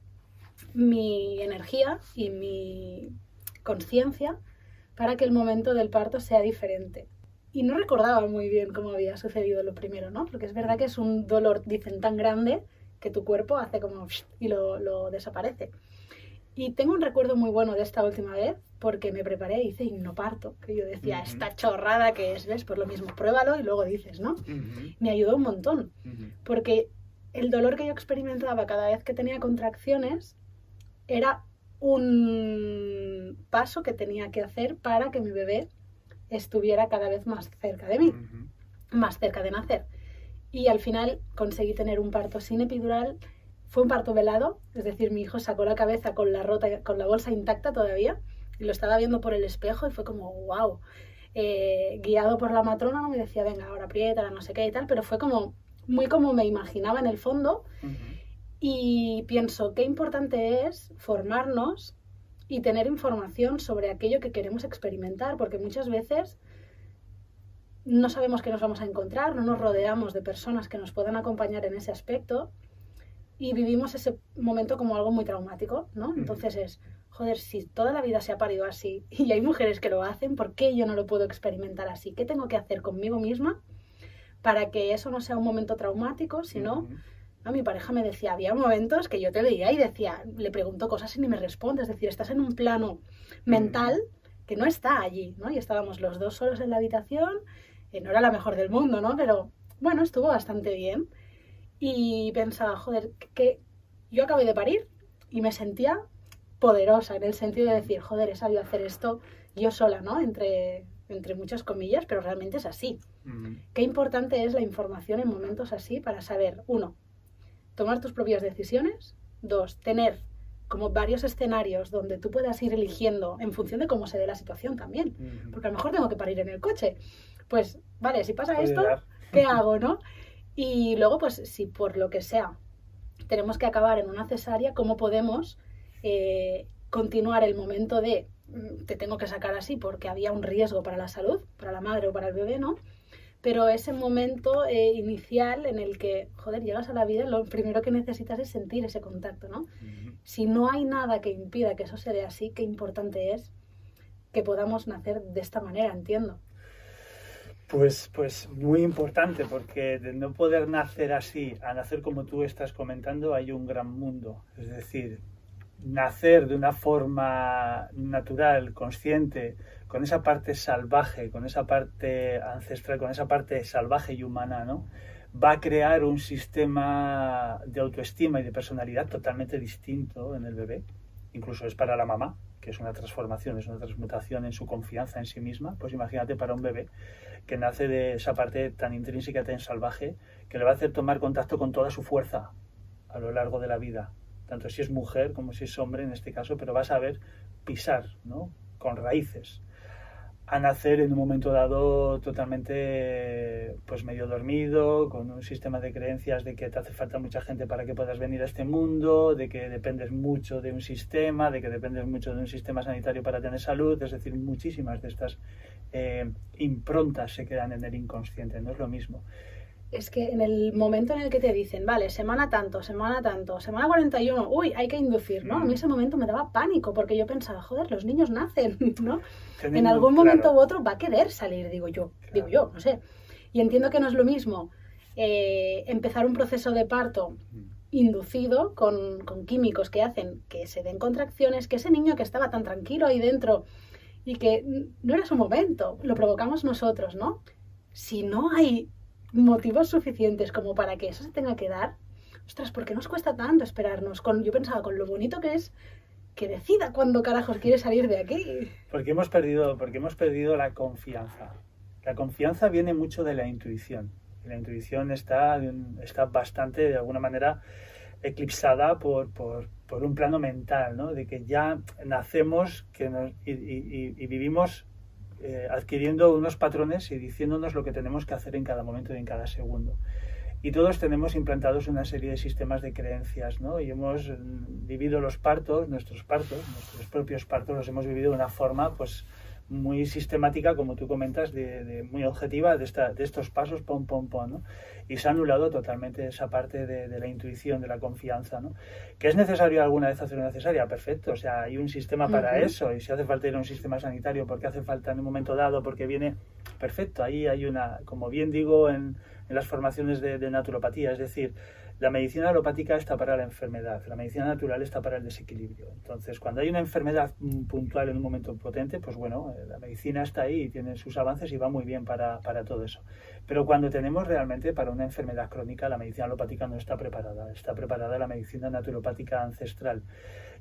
mi energía y mi conciencia para que el momento del parto sea diferente? Y no recordaba muy bien cómo había sucedido lo primero, ¿no? Porque es verdad que es un dolor, dicen, tan grande que tu cuerpo hace como y lo, lo desaparece. Y tengo un recuerdo muy bueno de esta última vez porque me preparé y hice hipnoparto, que yo decía, esta chorrada que es, ¿ves? Por lo mismo, pruébalo y luego dices, ¿no? Me ayudó un montón, porque el dolor que yo experimentaba cada vez que tenía contracciones era un paso que tenía que hacer para que mi bebé estuviera cada vez más cerca de mí, más cerca de nacer. Y al final conseguí tener un parto sin epidural fue un parto velado, es decir, mi hijo sacó la cabeza con la, rota, con la bolsa intacta todavía y lo estaba viendo por el espejo y fue como, wow. Eh, guiado por la matrona, no me decía, venga, ahora aprieta, no sé qué y tal, pero fue como muy como me imaginaba en el fondo. Y pienso, qué importante es formarnos y tener información sobre aquello que queremos experimentar, porque muchas veces no sabemos qué nos vamos a encontrar, no nos rodeamos de personas que nos puedan acompañar en ese aspecto y vivimos ese momento como algo muy traumático, ¿no? Entonces es, joder, si toda la vida se ha parido así y hay mujeres que lo hacen, ¿por qué yo no lo puedo experimentar así? ¿Qué tengo que hacer conmigo misma para que eso no sea un momento traumático, sino... A mi pareja me decía, había momentos que yo te veía y decía, le pregunto cosas y ni me responde, es decir, estás en un plano mental que no está allí, ¿no? Y estábamos los dos solos en la habitación, no era la mejor del mundo, ¿no? Pero bueno, estuvo bastante bien y pensaba, joder, que yo acabé de parir y me sentía poderosa en el sentido de decir, joder, he sabido hacer esto yo sola, ¿no? Entre, entre muchas comillas, pero realmente es así. Qué importante es la información en momentos así para saber, uno, tomar tus propias decisiones, dos, tener como varios escenarios donde tú puedas ir eligiendo en función de cómo se dé la situación también. Porque a lo mejor tengo que parir en el coche. Pues, vale, si pasa esto, ¿qué hago, no? Y luego, pues si por lo que sea tenemos que acabar en una cesárea, ¿cómo podemos eh, continuar el momento de mm, te tengo que sacar así porque había un riesgo para la salud, para la madre o para el bebé, ¿no? Pero ese momento eh, inicial en el que, joder, llegas a la vida, lo primero que necesitas es sentir ese contacto, ¿no? Si no hay nada que impida que eso se dé así, qué importante es que podamos nacer de esta manera, entiendo. Pues, pues muy importante, porque de no poder nacer así, a nacer como tú estás comentando, hay un gran mundo. Es decir, nacer de una forma natural, consciente, con esa parte salvaje, con esa parte ancestral, con esa parte salvaje y humana, ¿no? va a crear un sistema de autoestima y de personalidad totalmente distinto en el bebé. Incluso es para la mamá, que es una transformación, es una transmutación en su confianza en sí misma. Pues imagínate para un bebé que nace de esa parte tan intrínseca, tan salvaje, que le va a hacer tomar contacto con toda su fuerza a lo largo de la vida, tanto si es mujer como si es hombre en este caso, pero va a saber pisar, ¿no? Con raíces a nacer en un momento dado totalmente pues medio dormido, con un sistema de creencias de que te hace falta mucha gente para que puedas venir a este mundo, de que dependes mucho de un sistema, de que dependes mucho de un sistema sanitario para tener salud, es decir, muchísimas de estas eh, improntas se quedan en el inconsciente, no es lo mismo es que en el momento en el que te dicen, vale, semana tanto, semana tanto, semana 41, uy, hay que inducir, ¿no? A mí ese momento me daba pánico porque yo pensaba, joder, los niños nacen, ¿no? en algún momento u otro va a querer salir, digo yo, digo yo, no sé. Y entiendo que no es lo mismo eh, empezar un proceso de parto inducido con, con químicos que hacen que se den contracciones, que ese niño que estaba tan tranquilo ahí dentro y que no era su momento, lo provocamos nosotros, ¿no? Si no hay motivos suficientes como para que eso se tenga que dar, ostras, ¿por qué nos cuesta tanto esperarnos? Con, yo pensaba con lo bonito que es que decida cuándo carajos quiere salir de aquí. Porque hemos perdido, porque hemos perdido la confianza. La confianza viene mucho de la intuición. La intuición está, está bastante, de alguna manera, eclipsada por, por, por un plano mental, ¿no? De que ya nacemos que y, vivimos eh, adquiriendo unos patrones y diciéndonos lo que tenemos que hacer en cada momento y en cada segundo. Y todos tenemos implantados una serie de sistemas de creencias, ¿no? Y hemos mm, vivido los partos, nuestros partos, nuestros propios partos, los hemos vivido de una forma, pues, muy sistemática, como tú comentas, de, muy objetiva de, esta, de estos pasos, pom, pom, pom, ¿no? Y se ha anulado totalmente esa parte de, la intuición, de la confianza, ¿no? ¿Que es necesario alguna vez hacerlo necesaria? Perfecto, o sea, hay un sistema para eso, y si hace falta ir a un sistema sanitario, porque hace falta en un momento dado, porque viene, perfecto, ahí hay una, como bien digo en, en las formaciones de, de naturopatía, es decir, la medicina alopática está para la enfermedad, la medicina natural está para el desequilibrio. Entonces, cuando hay una enfermedad puntual en un momento potente, pues bueno, eh, la medicina está ahí y tiene sus avances y va muy bien para, para todo eso. Pero cuando tenemos realmente para una enfermedad crónica, la medicina alopática no está preparada, está preparada la medicina naturopática ancestral.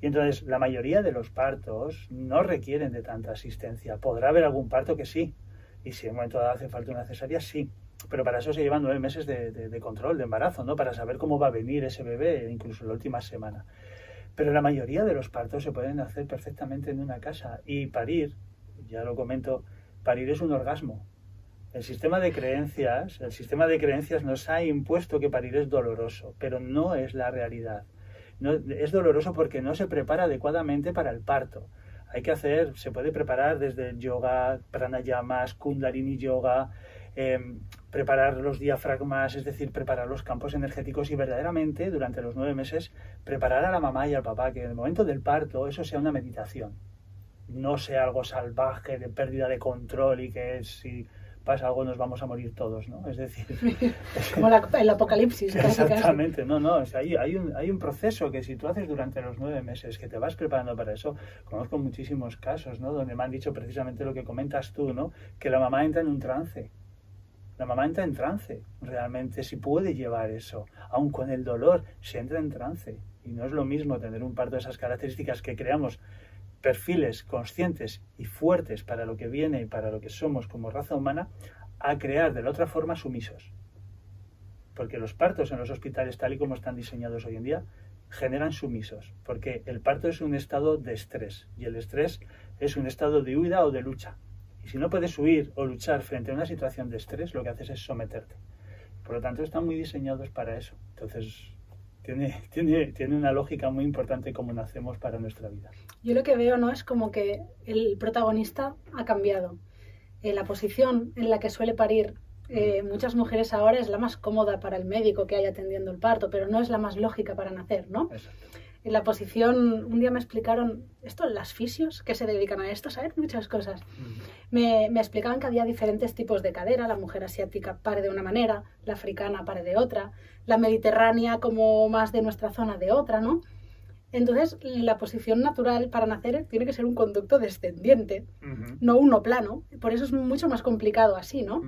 Y entonces, la mayoría de los partos no requieren de tanta asistencia. Podrá haber algún parto que sí, y si en un momento dado hace falta una cesárea, sí, pero para eso se llevan nueve meses de, control, de embarazo, ¿no? Para saber cómo va a venir ese bebé, incluso la última semana. Pero la mayoría de los partos se pueden hacer perfectamente en una casa. Y parir, ya lo comento, parir es un orgasmo. El sistema de creencias, el sistema de creencias nos ha impuesto que parir es doloroso, pero no es la realidad. Es doloroso porque no se prepara adecuadamente para el parto. Hay que hacer, se puede preparar desde el yoga, pranayamas, kundalini yoga, Em, preparar los diafragmas, es decir, preparar los campos energéticos y verdaderamente durante los nueve meses preparar a la mamá y al papá que en el momento del parto eso sea una meditación, no sea algo salvaje de pérdida de control y que si pasa algo nos vamos a morir todos, ¿no? Es decir... Como el apocalipsis. Exactamente, no, no, hay, hay, un, hay un proceso que si tú haces durante los nueve meses, que te vas preparando para eso, conozco muchísimos casos, ¿no? Donde me han dicho precisamente lo que comentas tú, ¿no? Que la mamá entra en un trance la mamá entra en trance, realmente, si puede llevar eso. Aun con el dolor, se entra en trance. Y no es lo mismo tener un parto de esas características que creamos perfiles conscientes y fuertes para lo que viene y para lo que somos como raza humana, a crear de la otra forma sumisos. Porque los partos en los hospitales, tal y como están diseñados hoy en día, generan sumisos. Porque el parto es un estado de estrés y el estrés es un estado de huida o de lucha. Y si no puedes huir o luchar frente a una situación de estrés, lo que haces es someterte. Por lo tanto, están muy diseñados para eso. Entonces, tiene, tiene, tiene una lógica muy importante como nacemos para nuestra vida. Yo lo que veo no es como que el protagonista ha cambiado. Eh, la posición en la que suele parir eh, muchas mujeres ahora es la más cómoda para el médico que haya atendiendo el parto, pero no es la más lógica para nacer, ¿no? Exacto en la posición, un día me explicaron, esto, las fisios que se dedican a esto, saber muchas cosas. me, me, explicaban que había diferentes tipos de cadera, la mujer asiática pare de una manera, la africana pare de otra, la mediterránea como más de nuestra zona de otra, ¿no? Entonces, la posición natural para nacer tiene que ser un conducto descendiente, no uno plano. Por eso es mucho más complicado así, ¿no?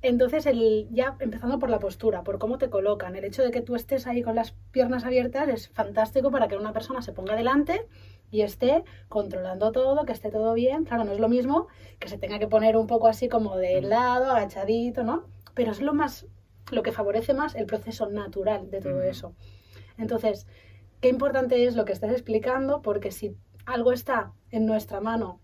Entonces, el, ya empezando por la postura, por cómo te colocan, el hecho de que tú estés ahí con las piernas abiertas es fantástico para que una persona se ponga delante y esté controlando todo, que esté todo bien. Claro, no es lo mismo que se tenga que poner un poco así como de mm. lado, agachadito, ¿no? Pero es lo más, lo que favorece más el proceso natural de todo mm. eso. Entonces, qué importante es lo que estás explicando, porque si algo está en nuestra mano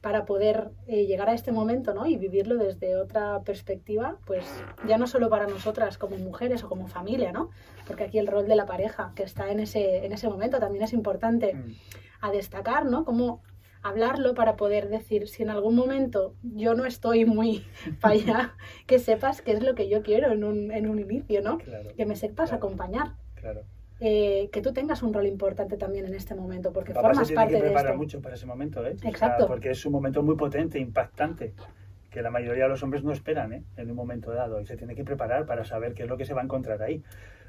para poder eh, llegar a este momento ¿no? y vivirlo desde otra perspectiva, pues ya no solo para nosotras como mujeres o como familia, ¿no? porque aquí el rol de la pareja que está en ese, en ese momento también es importante mm. a destacar, ¿no? Cómo hablarlo para poder decir si en algún momento yo no estoy muy para allá, que sepas qué es lo que yo quiero en un, en un inicio, ¿no? que me sepas acompañar. Claro. Eh, que tú tengas un rol importante también en este momento, porque formas parte que preparar mucho para ese momento, ¿eh? Exacto. porque es un momento muy potente, impactante, que la mayoría de los hombres no esperan ¿eh? en un momento dado y se tiene que preparar para saber qué es lo que se va a encontrar ahí.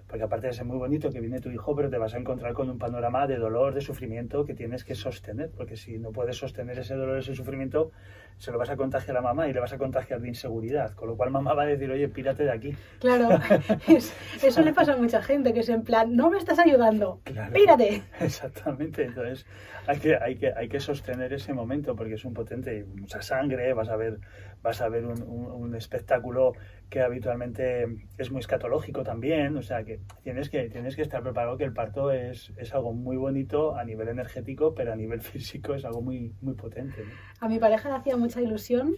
Porque aparte de ser muy bonito que viene tu hijo, pero te vas a encontrar con un panorama de dolor, de sufrimiento que tienes que sostener, porque si no puedes sostener ese dolor, ese sufrimiento, se lo vas a contagiar a mamá y le vas a contagiar de inseguridad, con lo cual mamá va a decir, oye, pírate de aquí. Claro, eso le pasa a mucha gente, que es en plan, no me estás ayudando, pírate. Exactamente, entonces hay que, hay, que, hay que sostener ese momento porque es un potente, mucha sangre, vas a ver, vas a ver un, un, espectáculo que habitualmente es muy escatológico también, o sea que tienes que, tienes que estar preparado que el parto es, es algo muy bonito a nivel energético, pero a nivel físico es algo muy, muy potente. A mi pareja le hacía mucha ilusión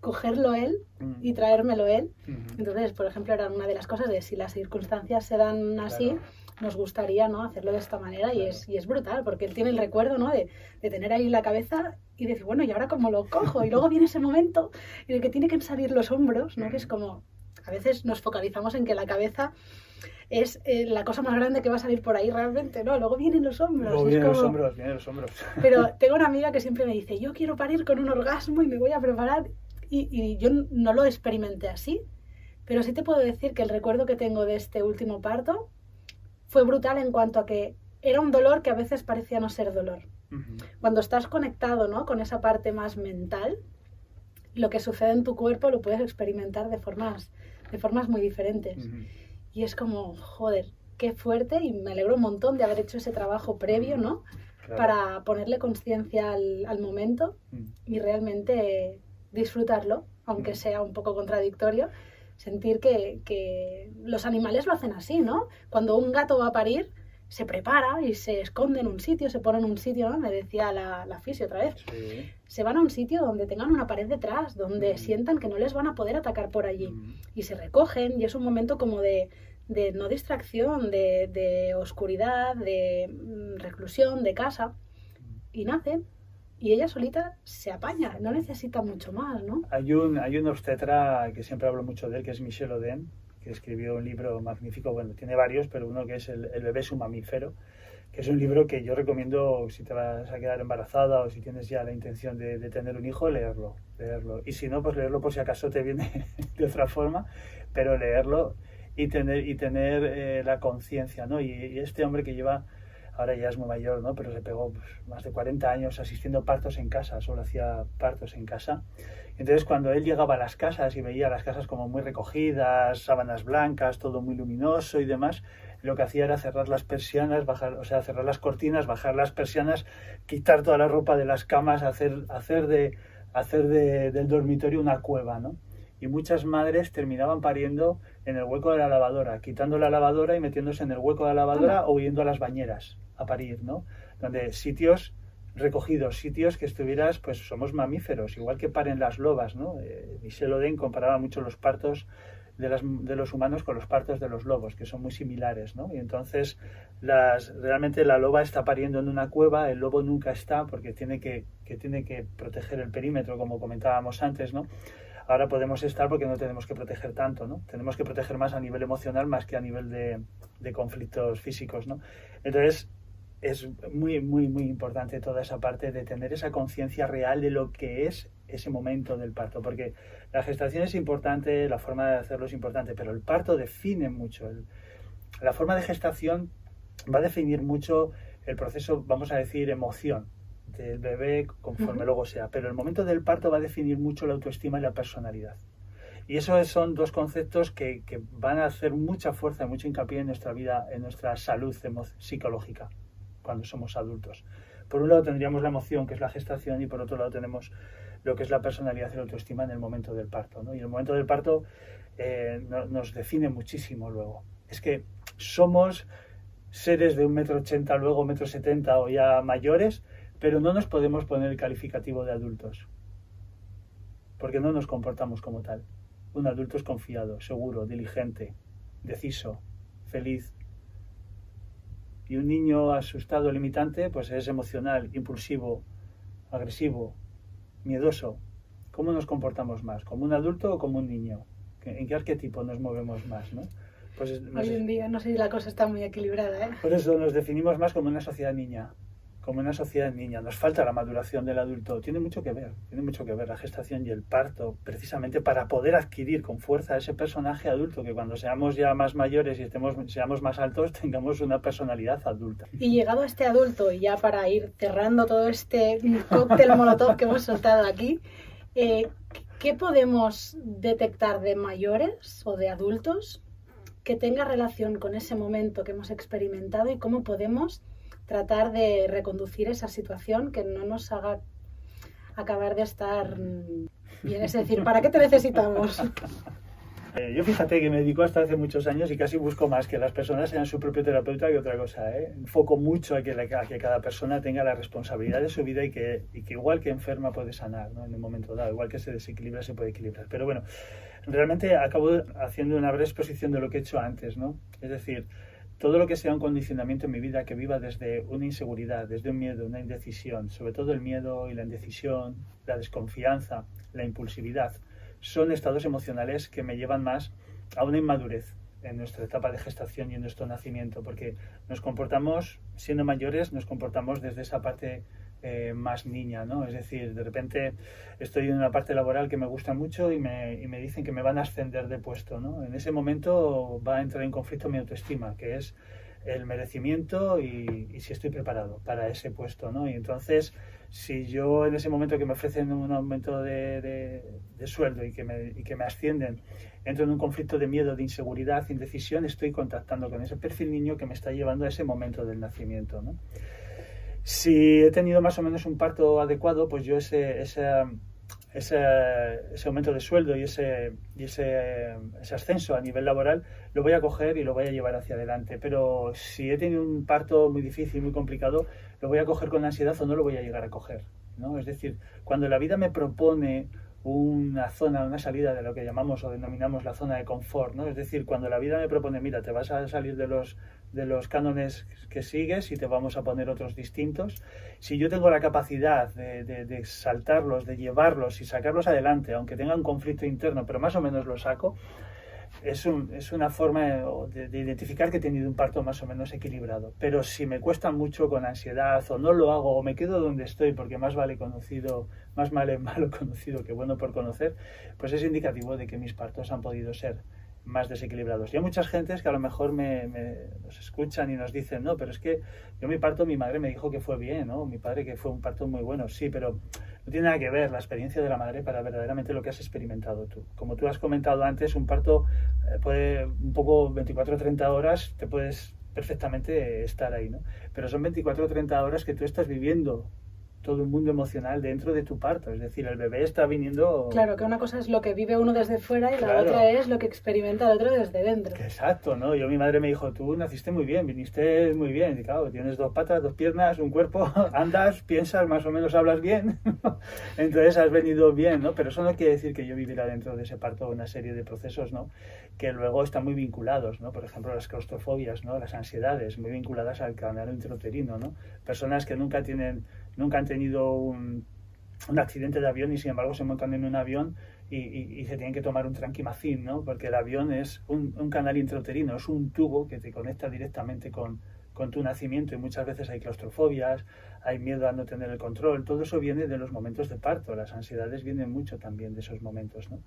cogerlo él mm. y traérmelo él. Entonces, por ejemplo, era una de las cosas de si las circunstancias se dan así, nos gustaría ¿no? hacerlo de esta manera y, es, y es brutal, porque él tiene el recuerdo ¿no? de, de, tener ahí la cabeza y decir, bueno, ¿y ahora cómo lo cojo? Y luego viene ese momento en el que tiene que salir los hombros, ¿no? que es como, a veces nos focalizamos en que la cabeza es eh, la cosa más grande que va a salir por ahí realmente, ¿no? Luego vienen los hombros. Luego vienen los hombros, vienen los hombros. Pero tengo una amiga que siempre me dice, yo quiero parir con un orgasmo y me voy a preparar. Y, y yo no lo experimenté así, pero sí te puedo decir que el recuerdo que tengo de este último parto fue brutal en cuanto a que era un dolor que a veces parecía no ser dolor. Cuando estás conectado ¿no? con esa parte más mental, lo que sucede en tu cuerpo lo puedes experimentar de formas, de formas muy diferentes. Y es como, joder, qué fuerte y me alegro un montón de haber hecho ese trabajo previo, ¿no? Para ponerle conciencia al, al, momento y realmente disfrutarlo, aunque sea un poco contradictorio, sentir que, que, los animales lo hacen así, ¿no? Cuando un gato va a parir, se prepara y se esconde en un sitio, se pone en un sitio, ¿no? Me decía la, la fisio otra vez. Se van a un sitio donde tengan una pared detrás, donde mm. sientan que no les van a poder atacar por allí. Mm. Y se recogen y es un momento como de, de no distracción, de, de oscuridad, de mm, reclusión, de casa. Y nacen y ella solita se apaña, no necesita mucho más, ¿no? Hay un, hay un obstetra que siempre hablo mucho de él, que es Michel Oden, escribió un libro magnífico, bueno, tiene varios, pero uno que es El, el bebé es un mamífero, que es un libro que yo recomiendo si te vas a quedar embarazada o si tienes ya la intención de, de tener un hijo, leerlo, leerlo. Y si no, pues leerlo por si acaso te viene de otra forma, pero leerlo y tener, y tener eh, la conciencia, ¿no? Y este hombre que lleva ahora ya es muy mayor, ¿no? Pero se pegó pues, más de 40 años asistiendo partos en casa, solo hacía partos en casa. Entonces cuando él llegaba a las casas y veía las casas como muy recogidas, sábanas blancas, todo muy luminoso y demás, lo que hacía era cerrar las persianas, bajar, o sea, cerrar las cortinas, bajar las persianas, quitar toda la ropa de las camas, hacer, hacer, de, hacer de, del dormitorio una cueva, ¿no? Y muchas madres terminaban pariendo en el hueco de la lavadora, quitando la lavadora y metiéndose en el hueco de la lavadora o yendo a las bañeras a parir, ¿no? Donde sitios recogidos, sitios que estuvieras, pues somos mamíferos, igual que paren las lobas, ¿no? Eh, Michel Oden comparaba mucho los partos de, las, de, los humanos con los partos de los lobos, que son muy similares, ¿no? Y entonces realmente la loba está pariendo en una cueva, el lobo nunca está porque tiene que, tiene que proteger el perímetro, como comentábamos antes, ¿no? Ahora podemos estar porque no tenemos que proteger tanto, ¿no? Tenemos que proteger más a nivel emocional más que a nivel de conflictos físicos, ¿no? Entonces, es muy, muy, muy importante toda esa parte de tener esa conciencia real de lo que es ese momento del parto, porque la gestación es importante, la forma de hacerlo es importante, pero el parto define mucho. la forma de gestación va a definir mucho el proceso, vamos a decir, emoción del bebé conforme luego sea, pero el momento del parto va a definir mucho la autoestima y la personalidad. Y esos son dos conceptos que, que van a hacer mucha fuerza, mucho hincapié en nuestra vida, en nuestra salud psicológica cuando somos adultos. Por un lado tendríamos la emoción, que es la gestación, y por otro lado tenemos lo que es la personalidad y la autoestima en el momento del parto. ¿no? Y el momento del parto eh, nos define muchísimo luego. Es que somos seres de un metro ochenta, luego metro setenta o ya mayores, pero no nos podemos poner el calificativo de adultos, porque no nos comportamos como tal. Un adulto es confiado, seguro, diligente, deciso, feliz, y un niño asustado, limitante, pues es emocional, impulsivo, agresivo, miedoso. ¿Cómo nos comportamos más? ¿Como un adulto o como un niño? ¿En qué arquetipo nos movemos más? ¿no? Pues Hoy en día no sé si la cosa está muy equilibrada. ¿eh? Por eso nos definimos más como una sociedad niña como una sociedad niña. Nos falta la maduración del adulto. Tiene mucho que ver, tiene mucho que ver la gestación y el parto, precisamente para poder adquirir con fuerza ese personaje adulto, que cuando seamos ya más mayores y estemos, seamos más altos, tengamos una personalidad adulta. Y llegado a este adulto, y ya para ir cerrando todo este cóctel molotov que hemos soltado aquí, Eh, ¿Qué podemos detectar de mayores o de adultos que tenga relación con ese momento que hemos experimentado y cómo podemos tratar de reconducir esa situación que no nos haga acabar de estar bien? Es decir, ¿para qué te necesitamos? Eh, yo fíjate que me dedico hasta hace muchos años y casi busco más que las personas sean su propio terapeuta que otra cosa. ¿eh? Enfoco mucho a que, que, cada persona tenga la responsabilidad de su vida y que, y que igual que enferma puede sanar ¿no? en un momento dado, igual que se desequilibra se puede equilibrar. Pero bueno, realmente acabo haciendo una breve exposición de lo que he hecho antes. ¿no? Es decir, todo lo que sea un condicionamiento en mi vida que viva desde una inseguridad, desde un miedo, una indecisión, sobre todo el miedo y la indecisión, la desconfianza, la impulsividad, son estados emocionales que me llevan más a una inmadurez en nuestra etapa de gestación y en nuestro nacimiento, porque nos comportamos, siendo mayores, nos comportamos desde esa parte eh, más niña, ¿no? Es decir, de repente estoy en una parte laboral que me gusta mucho y me, y me dicen que me van a ascender de puesto, ¿no? En ese momento va a entrar en conflicto mi autoestima, que es el merecimiento y, si estoy preparado para ese puesto, ¿no? Y entonces si yo en ese momento que me ofrecen un aumento de, sueldo y que, me, y que me ascienden, entro en un conflicto de miedo, de inseguridad, indecisión, estoy contactando con ese perfil niño que me está llevando a ese momento del nacimiento. ¿no? Si he tenido más o menos un parto adecuado, pues yo ese, ese, ese, ese aumento de sueldo y, ese, y ese, ese, ascenso a nivel laboral lo voy a coger y lo voy a llevar hacia adelante. Pero si he tenido un parto muy difícil, muy complicado, lo voy a coger con ansiedad o no lo voy a llegar a coger. ¿no? Es decir, cuando la vida me propone una zona, una salida de lo que llamamos o denominamos la zona de confort, ¿no? Es decir, cuando la vida me propone, mira, te vas a salir de los, de los cánones que sigues y te vamos a poner otros distintos, si yo tengo la capacidad de, de saltarlos, de llevarlos y sacarlos adelante, aunque tenga un conflicto interno, pero más o menos lo saco, es, un, una forma de, identificar que he tenido un parto más o menos equilibrado. Pero si me cuesta mucho con ansiedad o no lo hago o me quedo donde estoy porque más vale conocido, más vale malo conocido que bueno por conocer, pues es indicativo de que mis partos han podido ser más desequilibrados. Y hay muchas gentes que a lo mejor me, nos escuchan y nos dicen, no, pero es que yo mi parto, mi madre me dijo que fue bien, ¿no? Mi padre que fue un parto muy bueno, sí, pero no tiene nada que ver la experiencia de la madre para verdaderamente lo que has experimentado tú. Como tú has comentado antes, un parto eh, puede un poco 24 o 30 horas, te puedes perfectamente estar ahí, ¿no? Pero son 24 o 30 horas que tú estás viviendo todo un mundo emocional dentro de tu parto. Es decir, el bebé está viniendo... Claro, que una cosa es lo que vive uno desde fuera y la otra es lo que experimenta el otro desde dentro. Exacto, ¿no? Yo, mi madre me dijo, tú naciste muy bien, viniste muy bien. Y claro, tienes dos patas, dos piernas, un cuerpo, andas, piensas, más o menos hablas bien. Entonces has venido bien, ¿no? Pero eso no quiere decir que yo viviera dentro de ese parto una serie de procesos, ¿no? Que luego están muy vinculados, ¿no? Por ejemplo, las claustrofobias, ¿no? Las ansiedades, muy vinculadas al canal intrauterino, ¿no? Personas que nunca tienen nunca han tenido un, accidente de avión y sin embargo se montan en un avión y, se tienen que tomar un tranquimacín, ¿no? Porque el avión es un, canal intrauterino, es un tubo que te conecta directamente con, con tu nacimiento y muchas veces hay claustrofobias, hay miedo a no tener el control, todo eso viene de los momentos de parto, las ansiedades vienen mucho también de esos momentos, ¿no?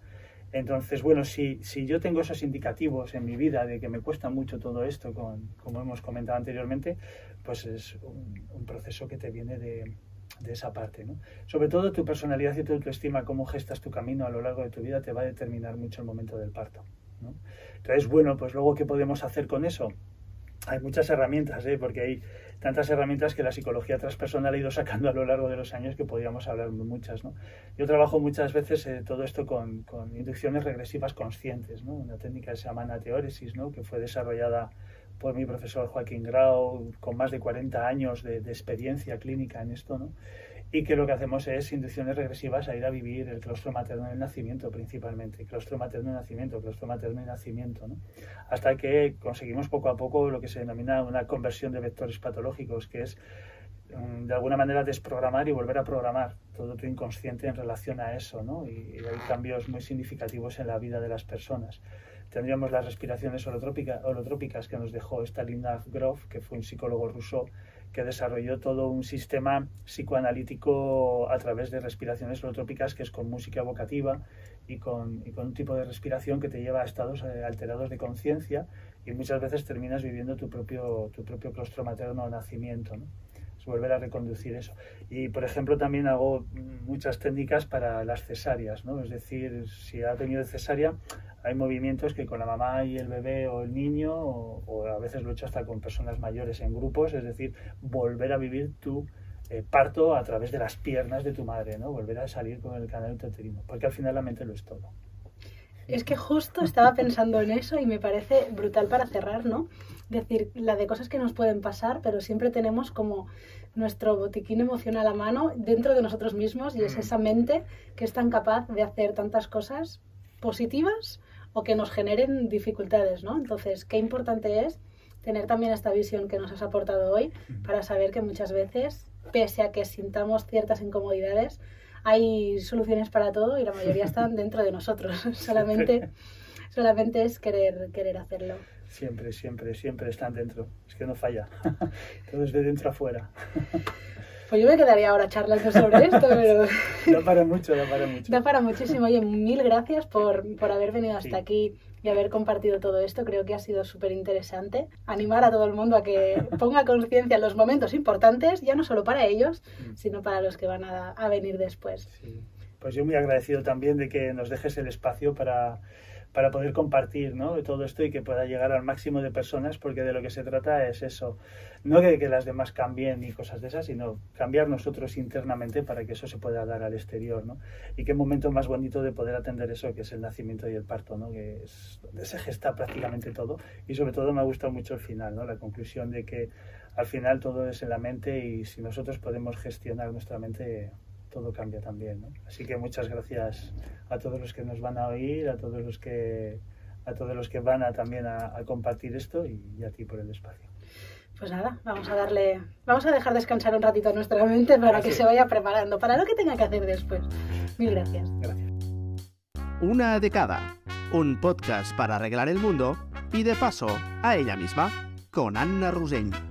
Entonces, bueno, si, si yo tengo esos indicativos en mi vida de que me cuesta mucho todo esto, como hemos comentado anteriormente, pues es un, proceso que te viene de, de esa parte. ¿no? Sobre todo tu personalidad y tu autoestima, cómo gestas tu camino a lo largo de tu vida, te va a determinar mucho el momento del parto. ¿no? Entonces, bueno, pues luego, ¿qué podemos hacer con eso? Hay muchas herramientas, ¿eh? porque hay tantas herramientas que la psicología transpersonal ha ido sacando a lo largo de los años que podríamos hablar de muchas. ¿no? Yo trabajo muchas veces eh, todo esto con, con, inducciones regresivas conscientes, ¿no? una técnica que se llama anateóresis, ¿no? que fue desarrollada por mi profesor Joaquín Grau, con más de 40 años de, de experiencia clínica en esto. ¿no? Y que lo que hacemos es inducciones regresivas a ir a vivir el claustro materno en el nacimiento principalmente, claustro materno en nacimiento, claustro materno en nacimiento, ¿no? hasta que conseguimos poco a poco lo que se denomina una conversión de vectores patológicos, que es mm, de alguna manera desprogramar y volver a programar todo tu inconsciente en relación a eso, ¿no? y, hay cambios muy significativos en la vida de las personas. Tendríamos las respiraciones holotrópicas que nos dejó Stalingrad Grof, que fue un psicólogo ruso que desarrolló todo un sistema psicoanalítico a través de respiraciones holotrópicas, que es con música evocativa y con, y con, un tipo de respiración que te lleva a estados eh, alterados de conciencia y muchas veces terminas viviendo tu propio, tu propio claustro materno nacimiento. ¿no? Es volver a reconducir eso. Y, por ejemplo, también hago muchas técnicas para las cesáreas, ¿no? Es decir, si ha tenido cesárea, hay movimientos que con la mamá y el bebé o el niño, o, a veces lo he hecho hasta con personas mayores en grupos, es decir, volver a vivir tu eh, parto a través de las piernas de tu madre, ¿no? Volver a salir con el canal uterino, porque al final la mente lo es todo. Es que justo estaba pensando en eso y me parece brutal para cerrar, ¿no? Decir, la de cosas que nos pueden pasar, pero siempre tenemos como nuestro botiquín emocional a mano dentro de nosotros mismos y es mm. esa mente que es tan capaz de hacer tantas cosas positivas o que nos generen dificultades, ¿no? Entonces, qué importante es tener también esta visión que nos has aportado hoy para saber que muchas veces, pese a que sintamos ciertas incomodidades, hay soluciones para todo y la mayoría están dentro de nosotros. solamente, solamente es querer, querer hacerlo. Siempre, siempre, siempre están dentro. Es que no falla. todo es de dentro afuera. Pues yo me quedaría ahora charlando sobre esto, pero... da para mucho, da para mucho. Da para muchísimo. Oye, mil gracias por, por haber venido hasta aquí y haber compartido todo esto. Creo que ha sido súper interesante. Animar a todo el mundo a que ponga conciencia en los momentos importantes, ya no solo para ellos, mm. sino para los que van a, a venir después. Sí. Pues yo muy agradecido también de que nos dejes el espacio para para poder compartir ¿no? todo esto y que pueda llegar al máximo de personas, porque de lo que se trata es eso, no que, que las demás cambien ni cosas de esas, sino cambiar nosotros internamente para que eso se pueda dar al exterior. ¿no? Y qué momento más bonito de poder atender eso, que es el nacimiento y el parto, ¿no? que es donde se gesta prácticamente todo. Y sobre todo me ha gustado mucho el final, ¿no? la conclusión de que al final todo es en la mente y si nosotros podemos gestionar nuestra mente, todo cambia también. ¿no? Así que muchas gracias a todos los que nos van a oír, a todos los que, a todos los que van a, también a, compartir esto y, a ti por el espacio. Pues nada, vamos a darle, vamos a dejar descansar un ratito a nuestra mente para que se vaya preparando para lo que tenga que hacer después. Mil gracias. Gracias. Una de cada, un podcast para arreglar el mundo y de paso a ella misma con Anna Rusell.